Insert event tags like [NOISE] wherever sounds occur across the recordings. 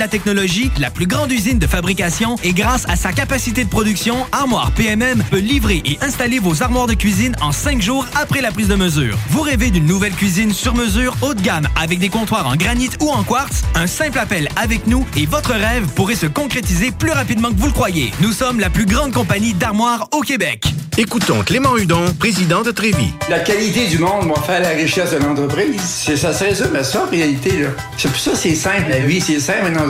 de la technologie, la plus grande usine de fabrication et grâce à sa capacité de production, Armoire PMM peut livrer et installer vos armoires de cuisine en cinq jours après la prise de mesure. Vous rêvez d'une nouvelle cuisine sur mesure haut de gamme avec des comptoirs en granit ou en quartz? Un simple appel avec nous et votre rêve pourrait se concrétiser plus rapidement que vous le croyez. Nous sommes la plus grande compagnie d'armoires au Québec. Écoutons Clément Hudon, président de Trévis. La qualité du monde va faire la richesse de l'entreprise. C'est ça, se résume à ça en réalité. là. C'est pour ça c'est simple la vie, c'est simple une entreprise.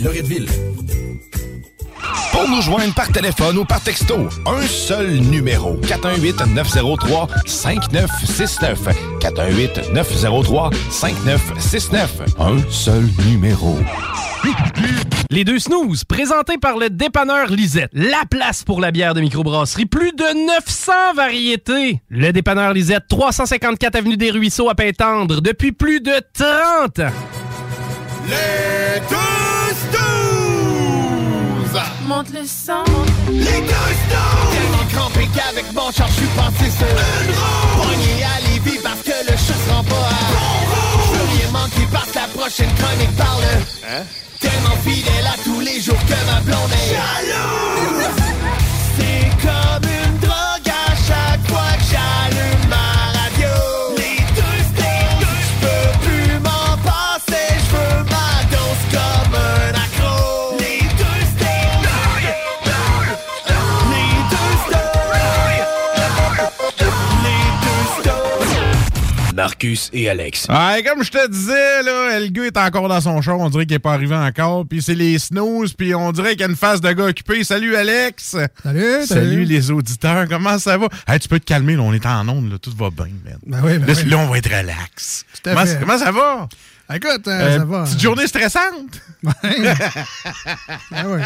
Loretteville. Pour nous joindre par téléphone ou par texto, un seul numéro. 418-903-5969. 418-903-5969. Un seul numéro. Les deux snooze, présentés par le dépanneur Lisette. La place pour la bière de microbrasserie. Plus de 900 variétés. Le dépanneur Lisette, 354 Avenue des Ruisseaux à Pintendre, depuis plus de 30 ans. Les deux Monte le sang. Les deux stones Tellement crampé qu'avec mon char, je suis passé sur une roue Pogné à Lévis parce que le chat se rend pas à Bon Je veux rien manquer parce que la prochaine chronique parle Hein? Marcus et Alex. Ouais, comme je te disais, là, le gars est encore dans son show. On dirait qu'il est pas arrivé encore. Puis c'est les snooze. Puis on dirait qu'il y a une face de gars occupé. Salut, Alex. Salut, Salut, les auditeurs. Comment ça va? Hey, tu peux te calmer, là. On est en onde, là. Tout va bien, man. Ben oui, ben là, oui. là, on va être relax. Tout à Comment, fait. comment ça va? Écoute, euh, Euh, ça va. Petite journée stressante? Ah [LAUGHS] ouais.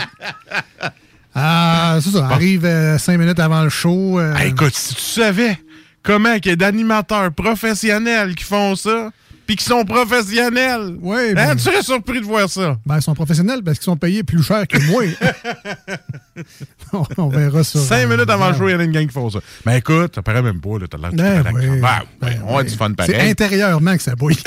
Ah, c'est ça. Arrive euh, cinq minutes avant le show. euh, Hey, écoute, si tu savais comment qu'il y a d'animateurs professionnels qui font ça, puis qui sont professionnels. Oui, Hein, ben- tu serais surpris de voir ça. Ben, ils sont professionnels parce qu'ils sont payés plus cher que moi. [LAUGHS] on, on verra ça. Cinq minutes avant le show, il y en a une gang qui font ça. Mais écoute, ça paraît même pas, là. T'as l'air de Ben oui. Ben, ouais, on a du fun C'est pareil. intérieurement que ça bouille. [LAUGHS]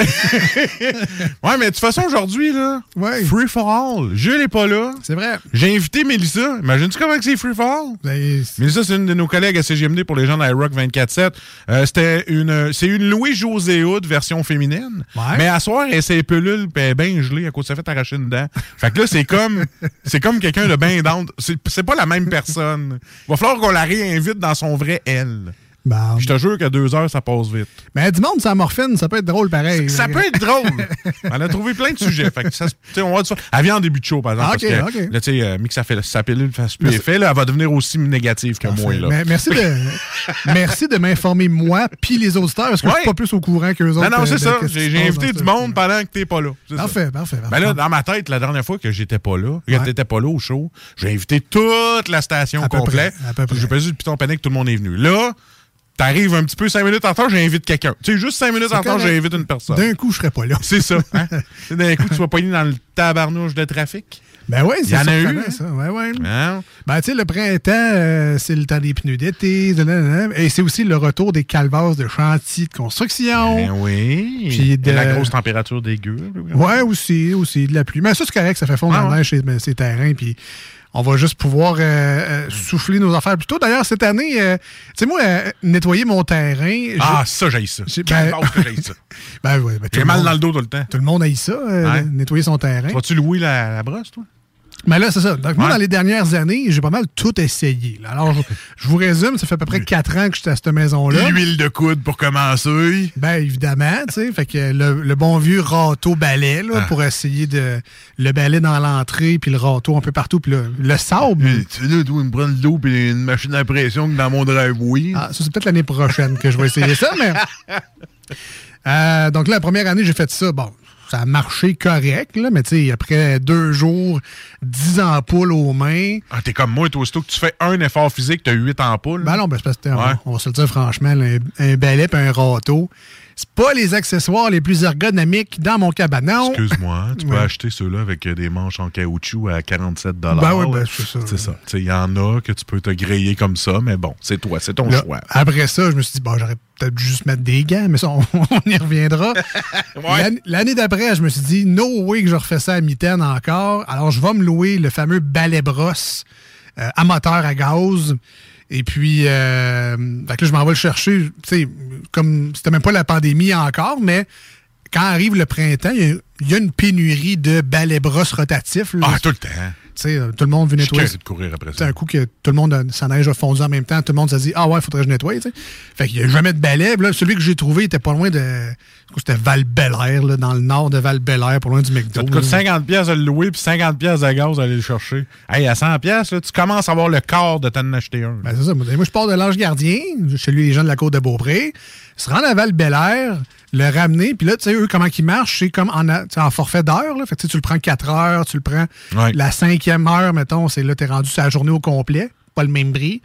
Ouais, mais de toute façon, aujourd'hui, là, free for all. Jules est pas là. C'est vrai. J'ai invité Mélissa. Imagine-tu comment c'est free for all? Ben, Mélissa, c'est une de nos collègues à CGMD pour les gens de iRock 24-7. Euh, C'était une, c'est une Louis-José Hood version féminine. Mais à soir, elle s'est pelule puis elle est bien gelée à cause ça fait arracher une dent. Fait que là, c'est comme, [LAUGHS] c'est comme quelqu'un de bien down. C'est, pas la même personne. Va falloir qu'on la réinvite dans son vrai elle. Je te jure qu'à deux heures, ça passe vite. Mais du monde sans morphine, ça peut être drôle pareil. Ça peut être drôle. [LAUGHS] Elle a trouvé plein de sujets. Fait que ça, on va ça. Elle vient en début de show, par exemple. Ah, ok, parce que. Là, tu sais, euh, que ça fait, fasse plus effet, là, elle va devenir aussi négative que moi. Là. Mais merci de, [LAUGHS] merci de m'informer, moi, puis les auditeurs, parce que je suis Ouais. pas plus au courant qu'eux autres. Non, non, euh, c'est de ça. J'ai invité du monde pendant que t'es pas là. Ça. Parfait, parfait, parfait. Ben là, dans ma tête, la dernière fois que j'étais pas là, Ouais. t'étais pas là au show, j'ai invité toute la station près. J'ai pas dit le piton panique, tout le monde est venu. Là, t'arrives un petit peu cinq minutes en retard, j'invite quelqu'un. Tu sais, juste cinq minutes en retard, j'invite une personne. D'un coup, je serais pas là. [LAUGHS] C'est ça. Hein? [LAUGHS] D'un coup, tu vas pogner dans le tabarnouche de trafic. Ben oui, Il c'est y en a eu. surprenant, ça. Ouais, ouais. Hein? Ben, tu sais, le printemps, euh, c'est le temps des pneus d'été. Et c'est aussi le retour des calvasses de chantiers de construction. Ben oui. Puis de- Et la grosse température des gueules. Ouais, aussi, aussi, de la pluie. Mais ça, c'est correct, ça fait fondre Ah la neige chez ben, ces terrains, puis on va juste pouvoir euh, euh, souffler nos affaires plus tôt. D'ailleurs, cette année, euh, tu sais, moi, euh, nettoyer mon terrain... Ah, ça, j'ai ça. ben- base que [LAUGHS] j'ai ça? Ben oui, ben, J'ai mal monde- dans le dos tout le temps. Tout le monde aille ça, Ouais. nettoyer son terrain. Vas-tu louer la, la brosse, toi? Mais là, c'est ça. Donc, moi, Ouais. dans les dernières années, j'ai pas mal tout essayé. là. Alors, je, je vous résume, ça fait à peu près quatre ans que j'étais à cette maison-là. L'huile de coude pour commencer. Ben, évidemment, tu sais. Fait que le, le bon vieux râteau balai, là, Ah. pour essayer de. Le balai dans l'entrée, puis le râteau un peu partout, puis le, le sable. Tu sais, là, toi, me prendre de l'eau et une machine à pression que dans mon driveway? Ah, ça, c'est peut-être l'année prochaine que je vais essayer ça, mais. [LAUGHS] Euh, donc là, la première année, j'ai fait ça. Bon, ça a marché correct, là, mais tu sais, après deux jours, 10 ampoules aux mains. Ah, t'es comme moi, toi, aussitôt que tu fais un effort physique, t'as 8 ampoules. Ben non, ben c'est parce que, on- va se le dire franchement, là, un, un balai et un râteau, c'est pas les accessoires les plus ergonomiques dans mon cabanon. Excuse-moi, [LAUGHS] tu peux Ouais. acheter ceux-là avec euh, des manches en caoutchouc à 47 Ben oui, ben c'est ça. C'est ça. Il y en a que tu peux te griller comme ça, mais bon, c'est toi, c'est ton Là, choix. Après ça, je me suis dit, bon, j'aurais peut-être juste mettre des gants, mais ça, [LAUGHS] on, on y reviendra. [LAUGHS] L'année- L'année d'après, je me suis dit, no way que je refais ça à mitaine encore. Alors, je vais me louer le fameux balai brosse euh, à moteur à gaz. Et puis, euh, que là, je m'en vais le chercher. Tu sais, comme c'était même pas la pandémie encore, mais quand arrive le printemps, il y a, il y a une pénurie de balais brosses rotatifs. là. Ah, tout le temps. Tu sais, euh, tout le monde veut Je suis nettoyer. de courir après C'est ça. un coup que tout le monde, sa neige a fondu en même temps, tout le monde s'est dit Ah ouais, faudrait que je nettoie. tu sais. Fait qu'il n'y a jamais de balai. Là, celui que j'ai trouvé était pas loin de. C'était val air là, dans le nord de val air pas loin du McDo. Ça te coûte 50 pièces de le louer puis 50 pièces de gaz d'aller le chercher. Hey, à 100 pièces, tu commences à avoir le quart de t'en acheter un. Ben, c'est ça. Moi, je pars de l'Ange Gardien, chez lui, les gens de la côte de Beaupré, se rendre à val air le ramener, puis là, tu sais, eux, comment ils marchent, c'est comme en, a- en forfait d'heure. là. Fait que tu sais, tu le prends 4 heures, tu le prends Ouais. la cinquième heure, mettons, c'est là, t'es rendu sur la journée au complet, pas le même prix.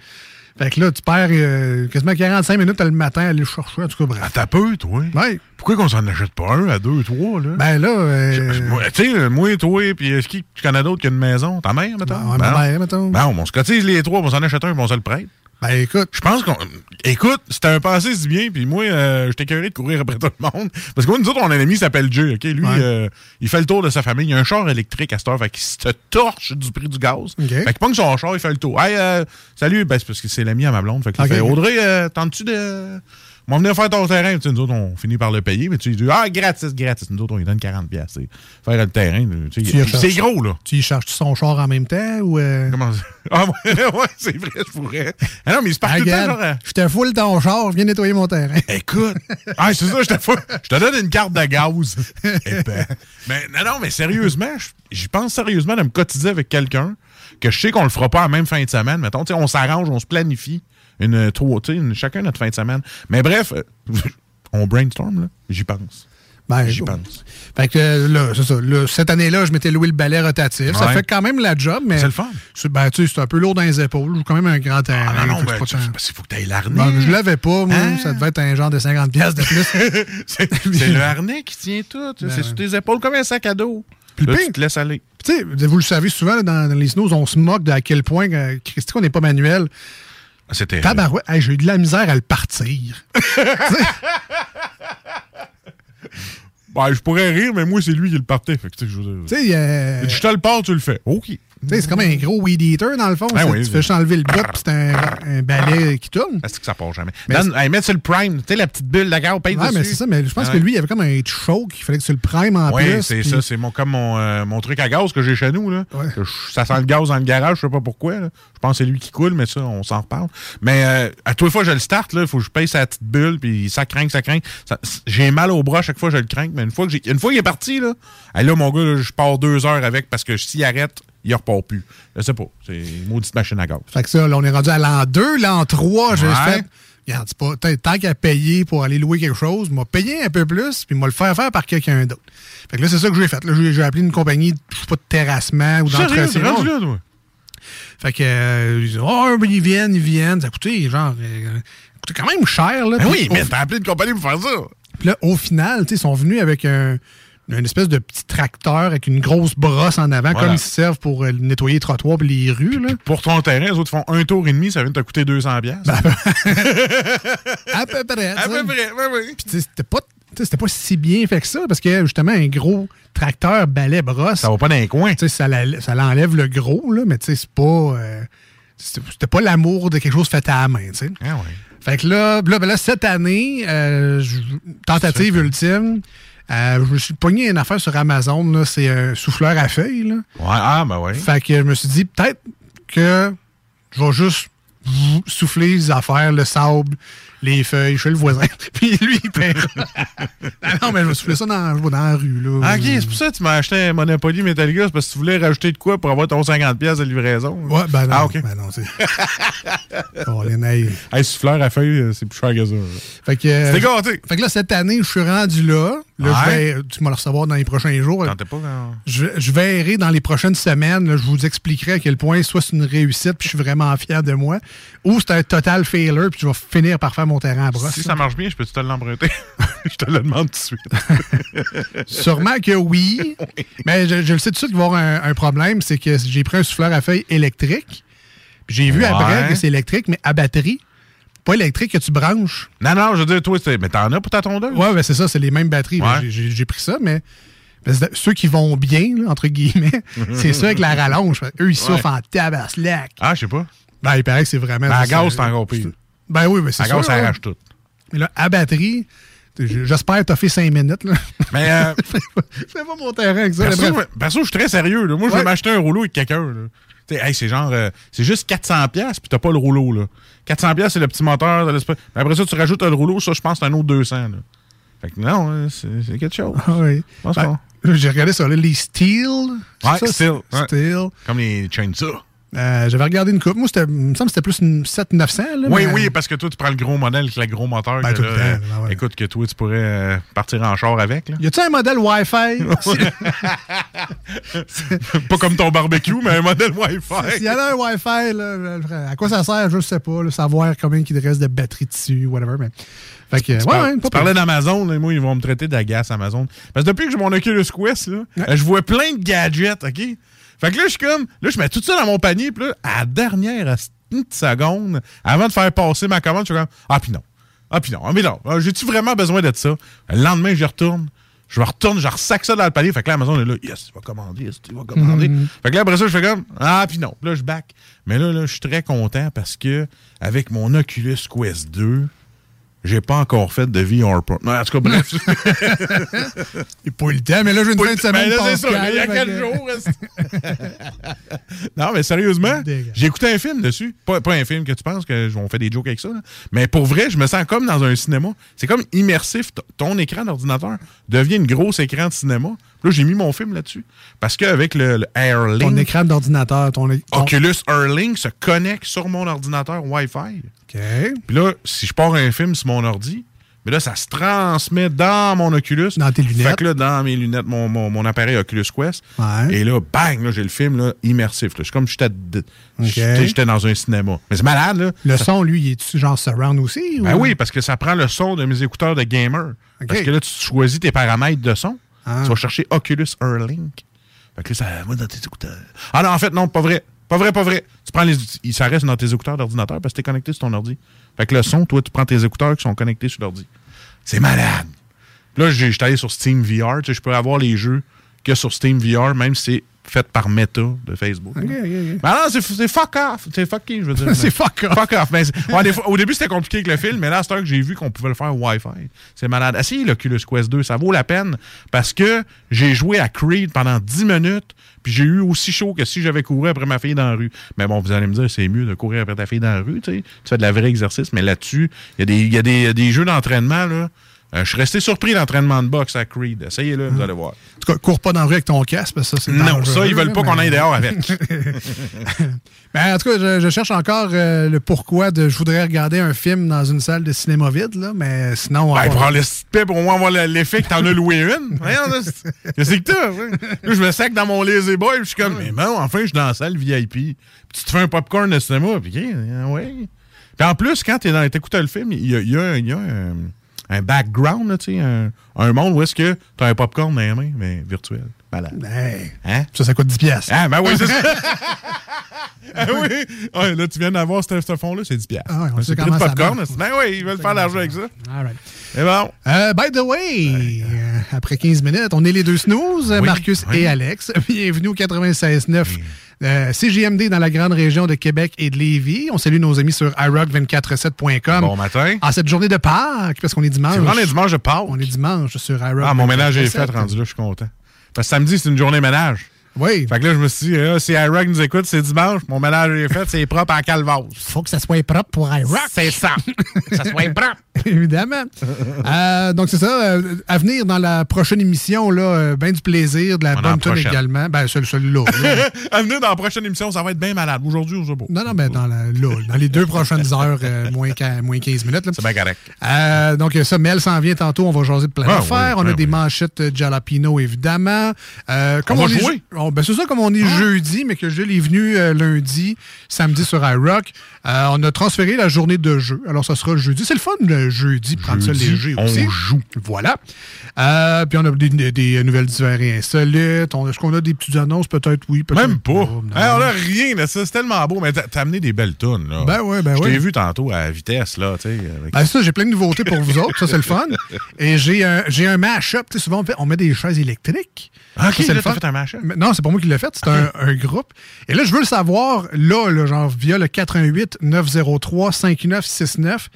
Fait que là, tu perds euh, quasiment 45 minutes le matin à aller le chercher. En tout cas, bref. Ah, t'as peu, toi? Ouais. Pourquoi qu'on s'en achète pas un à deux, trois, là? Ben là, euh, Tu sais, moi, toi, puis est-ce qu'il tu connais d'autres qui ont une maison? Ta mère, mettons? ouais, ma mère, mettons. Ben, on se cotise les trois, on s'en achète un, puis on se le prête. Ben écoute. Je pense qu'on. Écoute, c'était un passé si bien, puis moi, euh, j'étais curieux de courir après tout le monde. Parce que moi, nous autres, on a un ami qui s'appelle Jay, OK? Lui, Ouais. euh, il fait le tour de sa famille. Il a un char électrique à cette heure, fait qu'il se torche du prix du gaz. OK. Fait qu'il pogne son char, il fait le tour. Hey, euh, salut, ben, c'est parce que c'est l'ami à ma blonde. Fait qu'il OK. fait Audrey, euh, tentes-tu de. On va venir faire ton terrain. Tu sais, nous autres, on finit par le payer, mais tu dis, ah, gratis, gratis. Nous autres, on lui donne 40$. piastres, tu sais. Faire le terrain, tu sais, c'est gros, là. Tu y charges son char en même temps ou. Euh... Comment ça? [LAUGHS] Ah, ouais, ouais, c'est vrai, je pourrais. Ah non, mais il se part Ah, tout le temps, genre. je te foule ton char, je viens nettoyer mon terrain. [LAUGHS] Écoute, ah, c'est ça, je te, fous- je te donne une carte de gaz. [LAUGHS] Eh ben, mais non, non, mais sérieusement, je- j'y pense sérieusement de me cotiser avec quelqu'un que je sais qu'on le fera pas en même fin de semaine. Mettons, on s'arrange, on se planifie une euh, trois, tu une- chacun notre fin de semaine. Mais bref, euh, [LAUGHS] on brainstorm, là, j'y pense. Ben, J'y pense. Fait que euh, là, c'est ça. Là, cette année-là, je m'étais loué le balai rotatif. Ça fait quand même la job, mais. C'est le fun. C'est ben, tu sais, c'est un peu lourd dans les épaules. J'ai quand même un grand terrain. Ah non, ben, c'est tu- parce qu'il faut que tu ailles l'arnais. Ben, je l'avais pas, moi. Hein? Ça devait être un genre de 50$ piastres de plus. [LAUGHS] c'est c'est le harnais qui tient tout. Ben c'est sur tes épaules comme un sac à dos. Puis Là, tu te laisses aller. tu vous le savez souvent, là, dans, dans les snows, on se moque de à quel point, euh, qu'on n'est pas manuel. C'était. Tabarouette, hey, j'ai eu de la misère à le partir. [LAUGHS] Ben, je pourrais rire, mais moi, c'est lui qui le partait. Fait que, tu sais, je veux dire- Tu sais, euh, je te le pars, tu le fais. OK. Sais, c'est comme un gros weed eater, dans le fond. C'est- oui, tu oui. fais juste enlever le bout, puis c'est un, un balai qui tourne. Est-ce que ça part jamais? Mais Donne, hey, mets sur le prime, tu sais, la petite bulle de gare, paye Ouais, dessus. mais c'est ça, mais je pense Ah que ouais. lui, il avait comme un choke, il fallait que tu le primes en Oui, plus. c'est puis- ça. C'est mon, comme mon, euh, mon truc à gaz que j'ai chez nous. Là. Ouais. Ça sent le gaz dans le garage, je sais pas pourquoi. là. Je pense que c'est lui qui coule, mais ça, on s'en reparle. Mais euh, à toutes les fois que je le start, il faut que je paye sa petite bulle, puis ça craint, ça craint. J'ai mal au bras à chaque fois que je le crains, mais une fois que j'ai- une fois qu'il est parti, là, là, mon gars, je pars deux heures avec parce que s'il arrête, il repart plus. Je sais pas. C'est une maudite machine à gaz. Fait que ça, là, on est rendu à l'an 2, l'an 3, j'ai Ouais. fait. Regarde, pas. t'as- Tant qu'à payer pour aller louer quelque chose, m'a payé un peu plus, puis m'a le faire faire par quelqu'un d'autre. Fait que là, c'est ça que j'ai fait. Là, j'ai j'ai appelé une compagnie, je sais pas, de terrassement ou d'entretien. Fait que, euh, ils disent, oh, ben, ils viennent, ils viennent. Ça coûté, genre, euh, quand même cher, là. Ben oui, mais t'as appelé une compagnie pour faire ça. Puis là, au final, tu sais, ils sont venus avec un, une espèce de petit tracteur avec une grosse brosse en avant, Voilà. comme ils se servent pour euh, nettoyer les trottoirs et les rues, là. Pour ton terrain, les autres font un tour et demi, ça vient de te coûter 200 piastres. [LAUGHS] À peu près. à peu près, oui, oui. Puis, c'était pas, c'était pas si bien fait que ça, parce que justement, un gros tracteur balai brosse. Ça va pas dans les coins. Ça, la- ça l'enlève le gros, là, mais tu sais, c'est pas. euh, c'était pas l'amour de quelque chose fait à la main, tu sais. Ah ouais. Fait que là, là, ben là, cette année, euh, tentative ultime, euh, je me suis pogné une affaire sur Amazon, c'est un souffleur à feuilles, là. Ouais, ah, ben ouais. Fait que je me suis dit, peut-être que je vais juste souffler les affaires, le sable, les feuilles, je fais le voisin. [LAUGHS] Puis lui, il perd. Ah non, mais je vais souffler ça dans, dans la rue, là. Ah, ok, c'est pour ça que tu m'as acheté un Monopoly Metallica, c'est parce que tu voulais rajouter de quoi pour avoir ton 50$ piastres de livraison. Ouais, ben non. Ah, ok. Ben non, c'est. oh, les naïfs. Hey, souffleur à feuille, euh, c'est plus cher que ça. là. Fait que. euh, C'était gâté. Fait que là, cette année, je suis rendu là. Là, je vais, tu vas le recevoir dans les prochains jours. Pas quand... Je, je verrai dans les prochaines semaines, là, je vous expliquerai à quel point soit c'est une réussite, puis je suis vraiment fier de moi, ou c'est un total failure, puis je vais finir par faire mon terrain à brosse. Si ça marche bien, je peux te l'emprunter? [LAUGHS] je te le demande tout de suite. [LAUGHS] [LAUGHS] Sûrement que oui, mais je, je le sais tout de suite qu'il va y avoir un, un problème, c'est que j'ai pris un souffleur à feuilles électrique, j'ai vu Ouais. après que c'est électrique, mais à batterie, pas électrique que tu branches. Non, non, je veux dire, toi, mais t'en as pour ta tondeuse? Ouais, ben c'est ça, c'est les mêmes batteries. Ouais. J'ai- pris ça, mais c'est- ceux qui vont bien, là, entre guillemets, [LAUGHS] c'est ceux avec la rallonge. Eux, ils souffrent en tabaslac. Ah, je sais pas. Ben, il paraît que c'est vraiment. Ben, à ça, gaz, c'est ça- encore pire. Ben oui, mais c'est À ça. gaz, ça arrache tout. Mais là, à batterie, j'espère t'as fait 5 minutes. Là. Mais, euh, [LAUGHS] Fais pas mon terrain avec ça. perso, je- perso, je suis très sérieux. là. Moi, je Ouais. vais m'acheter un rouleau avec quelqu'un. hey, c'est genre, euh, c'est juste 400$, piastres, puis t'as pas le rouleau. là. 400$, piastres, c'est le petit moteur de l'espèce. Mais Après ça, tu rajoutes le rouleau, ça, je pense, c'est un autre 200$. Là. Fait que non, hein, c'est quelque chose. Ah oui. Pense Ben, J'ai regardé ça, là, les Steel. Ouais? Steel, ouais. Steel. Comme les chainsaws. Euh, J'avais regardé une coupe. Moi, c'était- il me semble que c'était plus une 7900. Là, Oui, mais- oui, parce que toi, tu prends le gros modèle avec le gros moteur. Ben, que là, euh, ben ouais. Écoute, que toi, tu pourrais euh, partir en char avec. Là. Y a-tu un modèle Wi-Fi? [LAUGHS] [LAUGHS] Pas comme ton barbecue, mais un modèle Wi-Fi. S'il y en a un Wi-Fi, là, ferais. à quoi ça sert, je ne sais pas. savoir combien il reste de batterie dessus, whatever. Mais... Fait que, Tu, ouais, par- ouais, tu pas parlais d'Amazon, moi, ils vont me traiter d'agace Amazon. Parce que depuis que j'ai mon Oculus Quest, là, euh, je vois plein de gadgets, OK? Fait que là, je suis comme, là, je mets tout ça dans mon panier, puis là, à la dernière à une petite seconde, avant de faire passer ma commande, je suis comme, ah, puis non. Ah, puis non. Ah, mais non. Ah, J'ai-tu vraiment besoin de ça? Le lendemain, j'y retourne. Je retourne, je ressac ça dans le panier. Fait que là, Amazon est là, yes, tu vas commander, yes, tu vas commander? Mhm. Fait que là, après ça, je fais comme, ah, puis non. Là, je back. Mais là, là, je suis très content parce que, avec mon Oculus Quest 2, j'ai pas encore fait de VR Pro. Non, en tout cas, bref. [LAUGHS] Il pas eu le temps, mais là, j'ai une fin de semaine. ben là, c'est ça, il y a quatre que- jours. [LAUGHS] non, mais sérieusement, j'ai écouté un film dessus. Pas, pas un film que tu penses que on fait des jokes avec ça. là. Mais pour vrai, je me sens comme dans un cinéma. C'est comme immersif. Ton écran d'ordinateur devient une grosse écran de cinéma. Là, j'ai mis mon film là-dessus. Parce qu'avec le, le Airlink, Ton écran d'ordinateur, ton. ton- Oculus Airlink se connecte sur mon ordinateur Wi-Fi. Puis là, si je pars un film sur mon ordi, Mais là, ça se transmet dans mon Oculus. Dans tes lunettes. Fait que là, dans mes lunettes, mon, mon, mon appareil Oculus Quest. Ouais. Et là, bang, là, j'ai le film là, immersif. là. C'est comme si j'étais dans un cinéma. Mais c'est malade, là. Le son, lui, il est genre surround aussi? Ben ou- oui, parce que ça prend le son de mes écouteurs de gamer. Parce que là, tu choisis tes paramètres de son. Ah. Tu vas chercher Oculus Airlink. Fait que là, ça va dans tes écouteurs. Ah non, en fait, non, pas vrai. Pas vrai, pas vrai. Tu prends les, ça reste dans tes écouteurs d'ordinateur parce que t'es connecté sur ton ordi. Fait que le son, toi, tu prends tes écouteurs qui sont connectés sur l'ordi. C'est malade. Là, j'étais allé sur Steam VR. Tu sais, je peux avoir les jeux que sur Steam VR, même si c'est fait par Meta de Facebook. OK, OK, OK. Ben non, c'est c'est fuck off. C'est fucky, je veux dire. [LAUGHS] C'est fuck off. Fuck off. Mais c'est- ouais, des fois- au début, c'était compliqué avec le film, mais là, heure que j'ai vu qu'on pouvait le faire Wi-Fi, c'est malade. Essayez l'Oculus Quest 2, ça vaut la peine parce que j'ai joué à Creed pendant 10 minutes, puis j'ai eu aussi chaud que si j'avais couru après ma fille dans la rue. Mais bon, vous allez me dire, c'est mieux de courir après ta fille dans la rue, tu sais. Tu fais de la vraie exercice, mais là-dessus, il y y a des jeux d'entraînement, là. Euh, je suis resté surpris d'entraînement de boxe à Creed. Essayez-le, vous allez voir. En tout cas, cours pas dans la rue avec ton casque, parce que ça, c'est Non, ça, ils veulent pas qu'on aille dehors avec. [LAUGHS] [LAUGHS] Ben, en tout cas, je, je cherche encore euh, le pourquoi de je voudrais regarder un film dans une salle de cinéma vide, là, mais sinon. Ben, on- prends le pour au moins avoir le- l'effet que t'en as loué une. [LAUGHS] Qu'est-ce que t'as? hein? Je me sac dans mon lazy boy, je suis comme, mais bon, enfin, je suis dans la salle VIP. Puis tu te fais un popcorn de cinéma, puis euh, ouais. Puis en plus, quand t'es dans, t'écoutes le film, il y a, y a un, un background, là, tu un, un monde où est-ce que t'as un popcorn dans les mains, mais virtuel. Malade. Hey, Hein? Ça, ça coûte 10 piastres. Ah, ben oui, c'est ça. [LAUGHS] [LAUGHS] ah oui. Ouais, là, tu viens d'avoir ce, ce fond-là, c'est 10 piastres. Ah ouais, on c'est sait comment ça popcorn. marche. Ben oui, ils veulent faire l'argent avec ça. All right. Et bon. Euh, by the way, euh, après 15 minutes, on est les deux snooze, Oui, Marcus oui. et Alex. Bienvenue au 96.9 euh, CGMD dans la grande région de Québec et de Lévis. On salue nos amis sur iRock247.com. Bon matin. En cette journée de Pâques, parce qu'on est dimanche. C'est vraiment les dimanches de Pâques. On est dimanche sur iRock. Ah, mon ménage est 247. fait, rendu là, je suis content. Parce que samedi, c'est une journée ménage. Oui. Fait que là, je me suis dit, ah, si iRock nous écoute, c'est dimanche, mon ménage est fait, c'est propre à Calvas. Faut que ça soit propre pour iRock. C'est ça. ça soit propre. [LAUGHS] Évidemment. Euh, donc, c'est ça. euh, à venir dans la prochaine émission, là, euh, ben du plaisir, de la On bonne tonne prochaine. également. Ben, celui- celui-là. [LAUGHS] là. à venir dans la prochaine émission, ça va être bien malade. Aujourd'hui, on se beau. Non, non, mais dans, la, là, dans les deux prochaines heures, euh, moins, qu'à- moins 15 minutes. là. C'est bien correct. Euh, donc, ça, Mel s'en vient tantôt. On va jaser de plein Ah, d'affaires. oui, on a oui, des manchettes euh, Jalapino, évidemment. Euh, comme On va est jouer? on- ben, c'est ça, comme on est jeudi, mais que Jules est venu euh, lundi, samedi sur iRock. Euh, on a transféré la journée de jeu. Alors, ça sera le jeudi. C'est le fun, le jeudi, prendre ça Jeudi, léger on aussi. joue. Voilà. Euh, puis on a des, nouvelles divers et insolites. On- Est-ce qu'on a des petites annonces? Peut-être oui, peut-être Même pas. Hey, on a rien, là, ça, c'est tellement beau. Mais t'as amené des belles là. Ben ouais, ben Je ouais. t'ai vu tantôt à vitesse, là, tu sais. avec- Ben ça, j'ai plein de nouveautés pour vous autres. Ça, c'est le fun. [LAUGHS] Et j'ai un, un mash-up. Tu sais, souvent, on, fait- on met des chaises électriques. Ah, ok, Ça, c'est là, le t'as fun. fait un mash-up. Non, c'est pas moi qui l'ai fait. C'est un, un groupe. Et là, je veux le savoir, là, là, genre, via le 88 903 5969.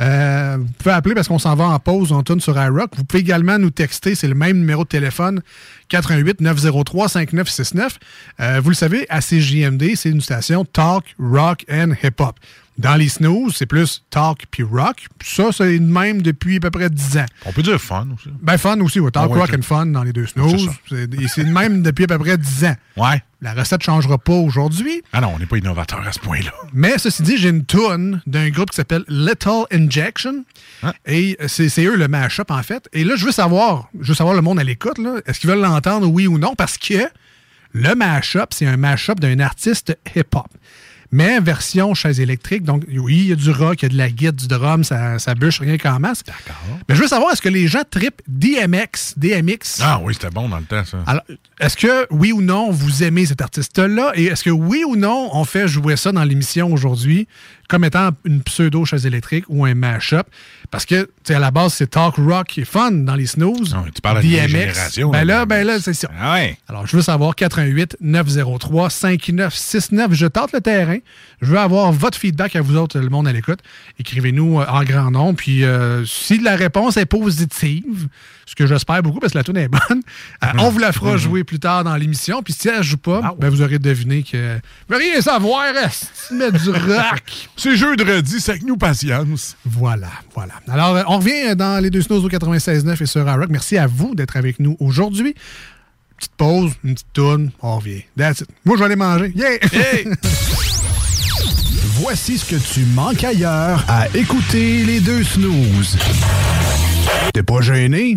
Euh, vous pouvez appeler parce qu'on s'en va en pause, on tourne sur iRock. Vous pouvez également nous texter. C'est le même numéro de téléphone. 88 903 5969. Euh, vous le savez, à CJMD, c'est une station talk, rock and hip-hop. Dans les snooze, c'est plus talk puis rock. Ça, c'est le même depuis à peu près 10 ans. On peut dire fun aussi. Ben, fun aussi, ouais. Talk, Ah ouais, rock and fun dans les deux snooze. C'est le même depuis à peu près 10 ans. Ouais. La recette ne changera pas aujourd'hui. Ah non, on n'est pas innovateur à ce point-là. Mais ceci dit, j'ai une toune d'un groupe qui s'appelle Little Injection. Hein? Et c'est c'est eux le mash-up, en fait. Et là, je veux savoir, je veux savoir le monde à l'écoute. Est-ce qu'ils veulent l'entendre, oui ou non? Parce que le mash-up, c'est un mash-up d'un artiste hip-hop. Mais version chaise électrique. Donc, oui, il y a du rock, il y a de la guide, du drum, ça, ça bûche rien qu'en masse. D'accord. Mais je veux savoir, est-ce que les gens tripent DMX, DMX? Ah oui, c'était bon dans le temps, ça. Alors, est-ce que oui ou non, vous aimez cet artiste-là? Et est-ce que oui ou non, on fait jouer ça dans l'émission aujourd'hui? Comme étant une pseudo-chaise électrique ou un mash-up? Parce que, tu sais, à la base, c'est talk rock et fun dans les snooze. Ah, tu parles génération, Ben là, ben là, c'est ça. Ah ouais. Alors, je veux savoir 88 903 5969. Je tente le terrain. Je veux avoir votre feedback à vous autres, le monde à l'écoute. Écrivez-nous euh, en grand nombre. Puis, euh, si la réponse est positive, ce que j'espère beaucoup parce que la tune est bonne, [LAUGHS] euh, on vous la fera Mhm. jouer plus tard dans l'émission. Puis, si elle ne joue pas, ben, vous aurez deviné que. Vous rien savoir, reste. Mettre du rock? [LAUGHS] C'est jeudi, c'est avec nous patience. Voilà, voilà. Alors, euh, on revient dans les deux snows au 96.9 et sur iRock. Merci à vous d'être avec nous aujourd'hui. Petite pause, une petite toune, on revient. That's it. Moi, je vais aller manger. Yeah! [LAUGHS] Voici ce que tu manques ailleurs à écouter les deux snooze. T'es pas gêné?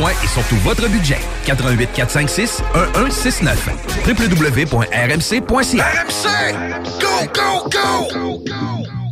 et surtout votre budget, 88 456 1169 www.rmc.ca RMC! Go, go, go!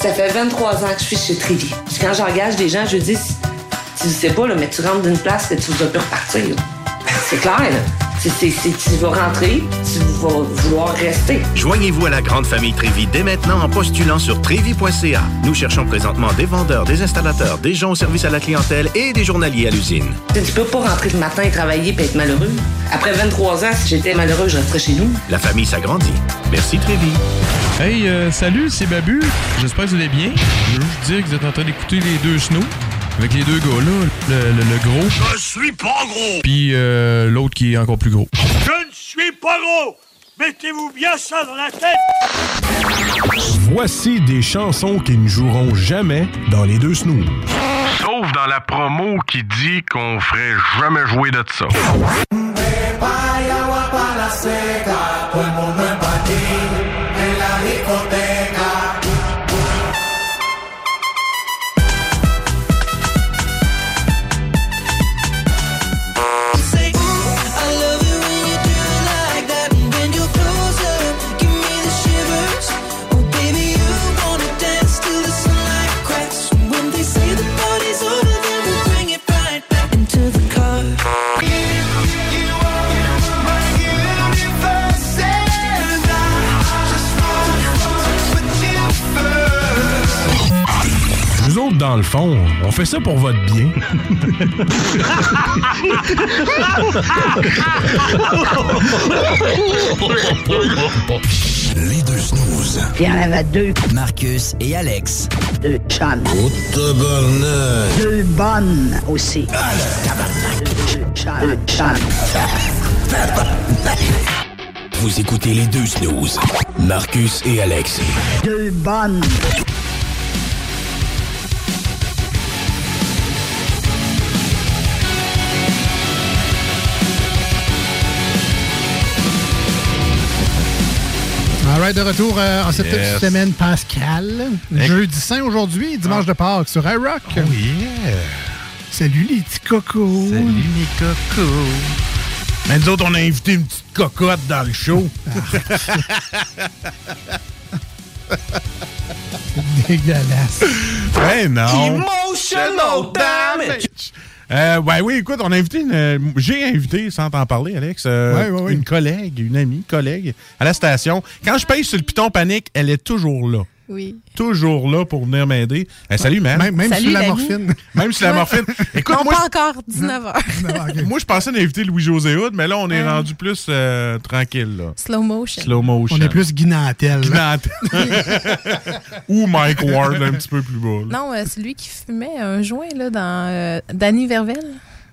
Ça fait 23 ans que je suis chez Trévy. Puis quand j'engage des gens, je dis, tu sais pas, là, mais tu rentres d'une place que tu vas plus repartir. C'est clair, c'est- tu vas rentrer, tu vas vouloir rester. Joignez-vous à la grande famille Trévi dès maintenant en postulant sur trévi.ca. Nous cherchons présentement des vendeurs, des installateurs, des gens au service à la clientèle et des journaliers à l'usine. Tu peux pas rentrer le matin et travailler et être malheureux. Après 23 ans, si j'étais malheureux, je resterais chez nous. La famille s'agrandit. Merci Trévi. Hey, euh, salut, c'est Babu. J'espère que vous allez bien. Je veux juste dire que vous êtes en train d'écouter les deux snows. Avec les deux gars là, le, le- le gros, Je suis pas gros! puis euh, l'autre qui est encore plus gros. Je ne suis pas gros! Mettez-vous bien ça dans la tête! Voici des chansons qui ne joueront jamais dans les deux snooze. Sauf dans la promo qui dit qu'on ferait jamais jouer de ça. Dans le fond, on fait ça pour votre bien. Les deux snooze. Il y en avait deux. Marcus et Alex. Deux chums. Oh, tabarnak. Deux bonnes aussi. Deux chums. Deux chums. Vous écoutez les deux snooze. Marcus et Alex. Deux bonnes. Right, de retour euh, en cette Yes. semaine pascale. Hey. Jeudi Saint aujourd'hui, dimanche de Pâques sur iRock. Oh yeah! Salut les petits cocos. Salut les cocos. Mais nous autres, on a invité une petite cocotte dans le show. [LAUGHS] Dégueulasse. Ben non. Emotional damage! Euh, ouais, oui, écoute, on a invité une. euh, J'ai invité, sans t'en parler, Alex, euh, Ouais, ouais, ouais. une collègue, une amie, collègue, à la station. Quand je paye sur le piton panique, elle est toujours là. Oui. Toujours là pour venir m'aider. Eh, salut, man. Même, même Salut, la morphine. [LAUGHS] Même si la morphine. Écoute, non, moi, pas encore 19h. [LAUGHS] moi, je pensais d'inviter Louis-José Hood, mais là, on est Ouais. rendu plus euh, tranquille, là. Slow motion. Slow motion. On est plus guinantel. Guinantel. [LAUGHS] Ou Mike Ward, un petit peu plus bas. là. Non, euh, c'est lui qui fumait un joint là, dans euh, Danny Vervel.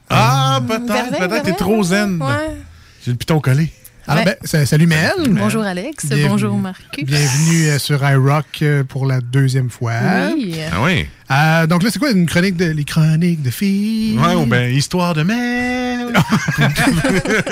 Ah, peut-être. Peut-être t'es trop zen. Ouais. J'ai le piton collé. Alors, Ouais. ben, sa- salut Mel. Bonjour Alex, Bienvenue. bonjour Marcus. Bienvenue euh, sur iRock euh, pour la deuxième fois. Oui. Ah oui. Euh, donc là, c'est quoi une chronique de les chroniques de filles? Ouais, ou ben, histoire de Mel. [LAUGHS]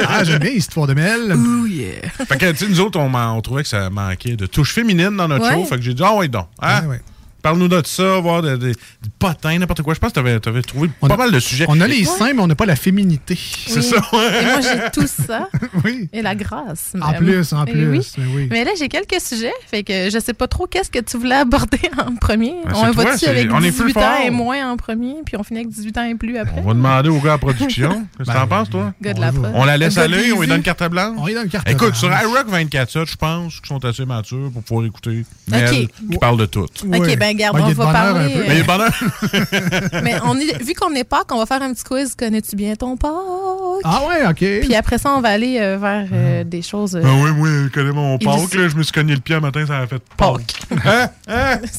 ah, j'aime bien Histoire de Mel. Ooh, yeah. Fait que, tu sais, nous autres, on, trouvait que ça manquait de touche féminine dans notre Ouais. show. Fait que j'ai dit, ah ouais, donc. Hein? Ouais, ouais. Parle-nous de ça, voir de, de- du potin, n'importe quoi. Je pense que t'avais, t'avais trouvé pas mal de sujets. On a les seins, mais on n'a pas la féminité. C'est ça. Et moi, j'ai tout ça. [LAUGHS] oui. Et la grâce. En plus, en plus. oui. mais oui. Mais là, j'ai quelques sujets. Fait que je sais pas trop qu'est-ce que tu voulais aborder [LAUGHS] en premier. Ben, on va-tu c'est- avec on est plus 18 ans et moins en premier, puis on finit avec 18 ans et plus après? On va demander au gars à production. [LAUGHS] Qu'est-ce que t'en penses, toi? De la. On la laisse gars aller, on lui donne carte blanche? On lui donne carte Écoute, blanche. sur iRock 24 je pense qu'ils sont assez matures pour pouvoir écouter Mel Ok. qui parle de tout. Ok, ben Ben, a on va parler. un peu. euh, Mais il est bonheur. [LAUGHS] Mais on est, vu qu'on est Pâques, on va faire un petit quiz. Connais-tu bien ton Pâques? Ah ouais, OK. Puis après ça, on va aller euh, vers euh, des choses. euh, Ah oui, moi, je connais mon Pâques, là. Je me suis cogné le pied un matin, ça a fait Pâques. hein? Hein? [LAUGHS]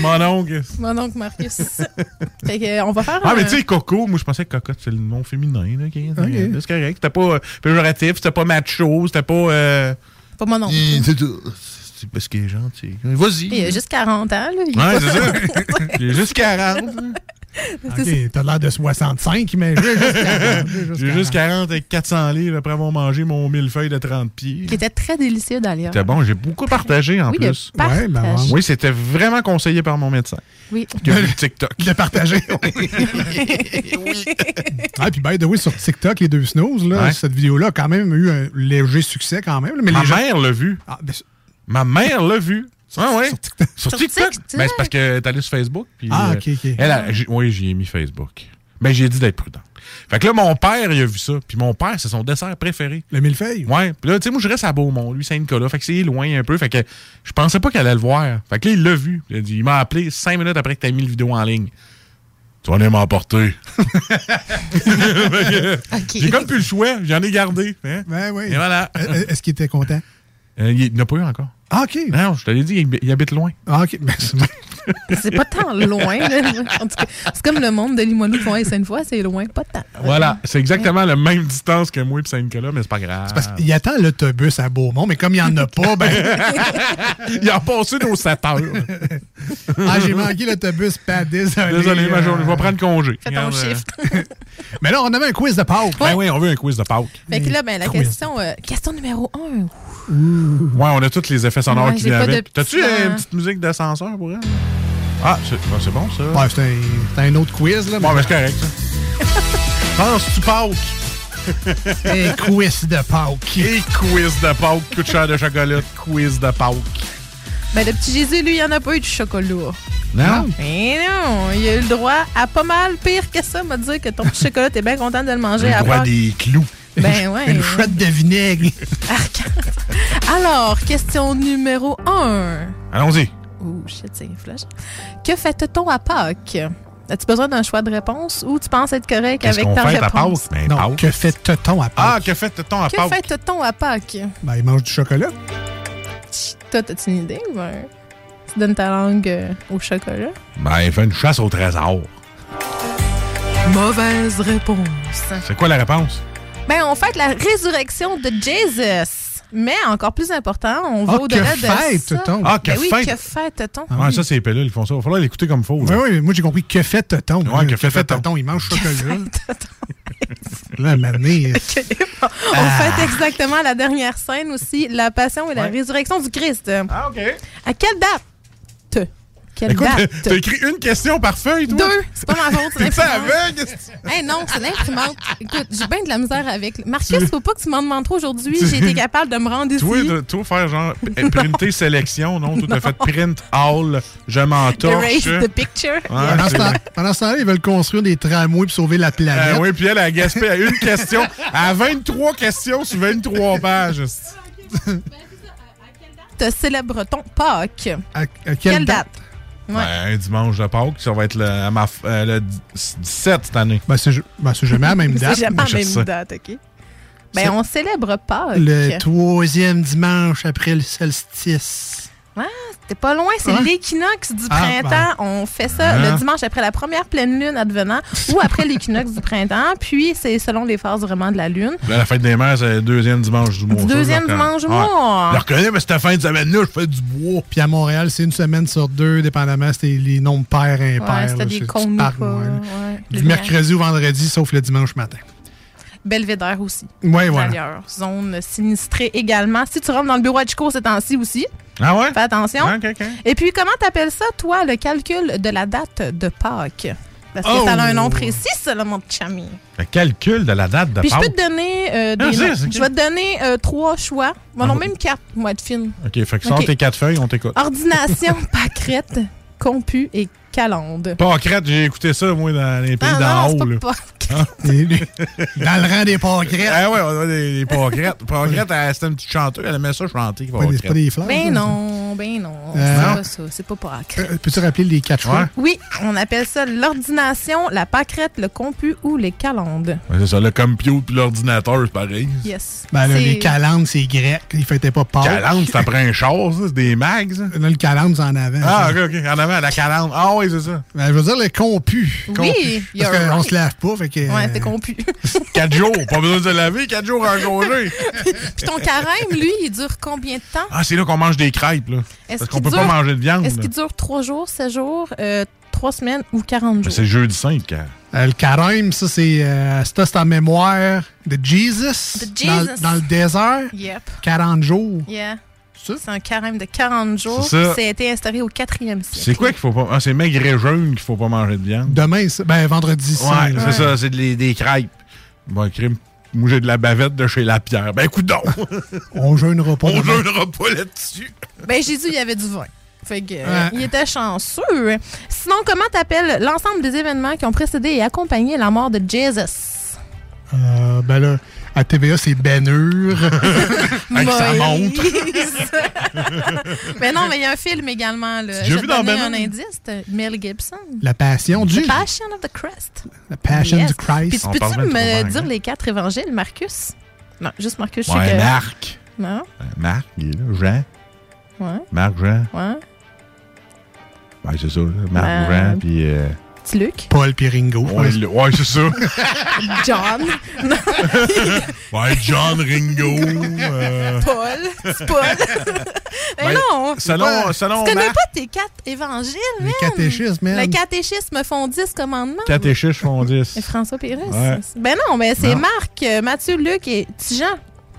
Mon oncle. Mon oncle Marcus. [LAUGHS] fait que, euh, on va faire Ah, un- mais tu sais, Coco, moi, je pensais que Cocotte, c'est le nom féminin. Là, ok, Ok. C'est correct. C'était pas euh, péjoratif, c'était pas macho, c'était pas. Euh... Pas mon oncle. c'est tout. C'est parce qu'il est gentil. Vas-y. Il a juste 40 ans, là. Il Ouais, c'est ça. [LAUGHS] J'ai juste 40. OK, t'as l'air de 65, mais j'ai juste 40. J'ai juste 40 avec 400 livres après avoir mangé mon millefeuille de 30 pieds. Qui était très délicieux, d'ailleurs. C'était bon, j'ai beaucoup partagé en Oui, il a plus. Ouais, ben. Oui, c'était vraiment conseillé par mon médecin. Oui. Qui a le TikTok. De partager. [LAUGHS] [LAUGHS] Ah, puis by the way, sur TikTok, les deux snooze, là, Ouais. cette vidéo-là a quand même eu un léger succès quand même. Mais Ma les gens- mère l'a vu. Ah, ben, Ma mère l'a vu. [LAUGHS] Ah ouais? Sur Sur TikTok? TikTok? Ben, c'est parce que t'es allé sur Facebook. puis, Ah, euh, ok, ok. Elle a- j'ai- oui, j'y ai mis Facebook. Ben, j'ai dit d'être prudent. Fait que là, mon père, il a vu ça. Puis mon père, c'est son dessert préféré. Le millefeuille? Ouais. Puis là, tu sais, moi, je reste à Beaumont, lui, Saint-Nicolas. Fait que c'est loin un peu. Fait que je pensais pas qu'elle allait le voir. Fait que là, il l'a vu. Il, a dit- il m'a appelé cinq minutes après que t'aies mis le vidéo en ligne. Tu vas aller m'emporter. [LAUGHS] Que J'ai comme plus le choix. J'en ai gardé. hein. Ben oui. Et voilà. Euh, Est-ce qu'il était content? Euh, il n'a pas eu encore. Ah, OK. Non, je te l'ai dit, il, il habite loin. Ah, OK. Ben, c'est bon. [LAUGHS] C'est pas tant loin. là. En tout cas, c'est comme le monde de Limoilou qui à Sainte-Foy, c'est loin, pas tant. Voilà, c'est exactement la même distance que moi et Saint-Nicolas, mais c'est pas grave. Parce qu'il attend l'autobus à Beaumont, mais comme il n'y en a pas, ben. [LAUGHS] il a passé nos 7 heures. [LAUGHS] ah, j'ai manqué l'autobus, pas désolé. Désolé, ma journée, je vais euh, prendre congé. Fais ton Regarde, euh, shift. Mais là, on avait un quiz de Pâques. Ben oui, on veut un quiz de Pâques. Fait que là, ben, la Quiz. question, euh, question numéro 1. Ouais, on a tous les effets sonores Ouais, qui j'ai viennent pas de avec. T'as-tu petit une petite musique d'ascenseur pour elle? Ah, c'est ben, c'est bon, ça. Ouais, c'est un, c'est un autre quiz, là. Bon, ben, c'est correct, ça. [LAUGHS] Penses-tu Pâques? [LAUGHS] Quiz de Pâques. Et quiz de Pâques. Coup de chair de chocolat. Quiz de Pâques. Ben, le petit Jésus, lui, il en a pas eu du chocolat. Non? Eh non, il a eu le droit à pas mal pire que ça, m'a dit que ton petit [LAUGHS] chocolat, t'es bien content de le manger Le à droit part. des clous. Ben [LAUGHS] ouais. Une chouette de vinaigre. Alors, question numéro 1. Allons-y. Ouh, shit, c'est une flash. Que fête-t-on à Pâques? As-tu besoin d'un choix de réponse ou tu penses être correct Qu'est-ce avec qu'on ta fait à réponse? Pâques? Ben, Non, Pâques. que fait-on à Pâques? Ah, que fait-on à Que Pâques? fête-t-on à Pâques? Ben, il mange du chocolat. Toi, t'as-tu une idée? Ben, tu donnes ta langue euh, au chocolat? Ben, il fait une chasse au trésor. Mauvaise réponse. C'est quoi la réponse? Ben, on fête la résurrection de Jesus. Mais encore plus important, on va Ah, au-delà que de ça. fête-t-on? Ah, que Ben oui, fête- que fête-t-on? Ouais, ça, c'est les pilules, ils font ça. Il va falloir l'écouter comme faut. Oui, oui, moi j'ai compris que fait-on. Ouais, que fait-on. Il mange chocolat. Là, donné, [LAUGHS] On Ah. fête exactement la dernière scène aussi, la passion et la Ouais. résurrection du Christ. Ah, OK. À quelle date? Quelle Écoute, date? [LAUGHS] t'as écrit une question par feuille, toi? Deux. C'est pas ma faute, c'est [LAUGHS] l'imprimante. aveugle? Hey, non, c'est l'imprimante. Écoute, j'ai bien de la misère avec. Marcus, faut pas que tu m'en demandes trop aujourd'hui. J'ai été capable de me rendre ici. Toi, de- toi, faire genre p- printer [LAUGHS] sélection, non? Toi, t'as fait print all, je m'entorche. Erase the picture. Ouais, pendant, ce c'est temps, vrai. pendant ce temps-là, ils veulent construire des tramways pour sauver la planète. Ah oui, puis elle a gaspillé à une question. À 23 questions sur 23 pages. Te célèbre-t-on Pâques? À, à quelle, Quelle date? date? Ouais. Ouais, un dimanche de Pâques, ça va être le, à ma f- euh, le 17 cette année. Ben, c'est ben, jamais la même [LAUGHS] date. C'est jamais Ben, la même sais. date, OK? Ben, on célèbre Pâques. Le troisième dimanche après le solstice. Ah, c'était pas loin, c'est Ouais. l'équinoxe du Ah, printemps. On fait ça Hein? le dimanche après la première pleine lune advenant ou après l'équinoxe du printemps. Puis, c'est selon les phases vraiment de la lune. Là, la fête des mères, c'est le deuxième dimanche du mois. Ça, deuxième dimanche du mois. Je le reconnais, mais cette fin de semaine-là, je fais du bois. Puis à Montréal, c'est une semaine sur deux, dépendamment, c'était les nombres pairs Ouais, impairs. c'était des ouais. ouais. Du mercredi au vendredi, sauf le dimanche matin. Belvédère aussi. Ouais, voilà. D'ailleurs, zone sinistrée également. Si tu rentres dans le bureau à Chico ces temps-ci aussi, Ah ouais? fais attention. Et puis, comment t'appelles ça, toi, le calcul de la date de Pâques? Parce que Oh! ça a un nom précis, ça, là, mon chami. Le calcul de la date de Puis je peux Pâques. te donner euh, des Ah, noms. c'est- Je vais te donner euh, trois choix. Bon, non, même quatre, moi, être fine. OK, fait que sors tes quatre feuilles, on t'écoute. Ordination, [LAUGHS] pâquerette, compu et calandre. Pâquerette, j'ai écouté ça, moi, dans les pays d'en haut. pas Hein? [LAUGHS] Dans le rang des pâquerettes. Ah ouais, on a des, des pâquerettes. Pâquerette, elle, c'était une petite chanteuse, elle aimait ça chanter. Des- c'est pas des fleurs. Ben ça. non, ben non. Euh, c'est pas ça. C'est pas pâquerette. Euh, Peux-tu rappeler les quatre choix? Oui, on appelle ça l'ordination, la pâquerette, le compu ou les calendes. Ouais, C'est ça, le computer puis l'ordinateur, c'est pareil. Yes. Ben là, les calendes, c'est grec. Ils fêtaient pas Pâques. Calande, c'est après un char, ça, c'est des mags. ça. Là, le calende, c'est en avant. Ah, ça. ok, ok. En avant, la calande. Ah oui, c'est ça. Ben, je veux dire le compu. Oui, Compu. Parce qu'on right. se lave pas, fait que. Ouais, t'es compu. [LAUGHS] Quatre jours, pas besoin de se laver, quatre jours en congé. Puis ton carême, lui, il dure combien de temps? Ah, c'est là qu'on mange des crêpes, là. Est-ce Parce qu'on peut pas manger de viande. Est-ce qu'il dure 3 jours, 7 jours, 3 semaines ou 40 jours? C'est jeudi 5, quand. Euh, le carême, ça, c'est euh, ça, c'est en mémoire de Jesus, De Dans, Jesus. dans le désert. Yep. 40 jours. Yeah. C'est un carême de 40 jours. C'est ça. Ça a été instauré au 4e siècle. C'est quoi qu'il faut pas. Ah, c'est maigre jeune qu'il faut pas manger de viande. Demain, c'est- ben, vendredi. Ouais, c'est ça, c'est des crêpes. Bon, crime. Moi, j'ai de la bavette de chez La Pierre. Ben, écoute donc. [LAUGHS] On jeûnera pas. On demain. jeûnera pas là-dessus. Ben, Jésus, il y avait du vin. Fait que, euh, il était chanceux. Sinon, comment t'appelles l'ensemble des événements qui ont précédé et accompagné la mort de Jesus? Euh, ben là, à TVA, c'est Ben Hur. Avec sa montre. [LAUGHS] mais non, mais il y a un film également. Là. Je vais vu dans donner Ben un indice. Mel Gibson. La passion du. The Passion of the Christ. La passion Yes. du Christ. Puis peux-tu me dire les quatre évangiles, Marcus? Non, juste Marcus. je sais Ouais, que- Marc. Non? Marc, il est là. Jean. Ouais. Marc, Jean. Ouais. Ouais, c'est ça. là. Marc, Ben, Jean, puis. euh, Petit Luc. Paul Piringo. Ouais, ouais, c'est ça. [LAUGHS] John. [LAUGHS] Ouais, John Ringo. euh, Paul. C'est Paul. [LAUGHS] Mais Ben, non. selon- Ouais. selon Tu connais Marc- pas tes quatre évangiles, Les man? catéchismes, man. Le catéchisme font 10 commandements. Catéchistes font 10. Et François Pérez. Ouais. Ben non, mais c'est. Marc, euh, Matthieu, Luc et Jean.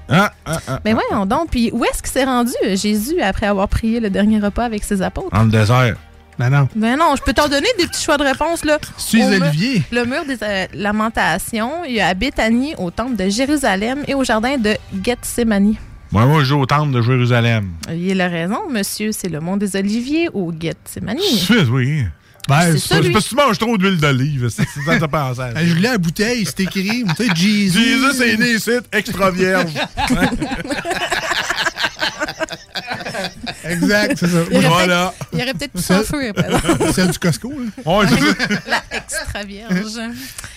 Ah, ah, ah. Mais voyons donc. Puis où est-ce qu'il s'est rendu, euh, Jésus, après avoir prié le dernier repas avec ses apôtres? Dans le désert. Ben non. Ben non, je peux t'en donner des petits choix de réponse, là. Suis Au mur- Olivier. Le mur des euh, lamentations, il y a à Béthanie, au temple de Jérusalem et au jardin de Gethsemane. Moi, moi, je joue au temple de Jérusalem. Il a raison, monsieur, c'est le mont des Oliviers au Gethsemane. Oui. Ben, C'est parce que tu manges trop d'huile d'olive. C'est ça que t'as pensé. à ça. [LAUGHS] Ben, je l'ai à la bouteille, c'est écrit. Tu sais, Jesus. Jésus est né ici, extra vierge. [LAUGHS] exact, c'est ça. Il Voilà. Il y aurait peut-être s'enfuir. par exemple. Celle du Costco, là. Ouais, c'est ça. [LAUGHS] La extra vierge.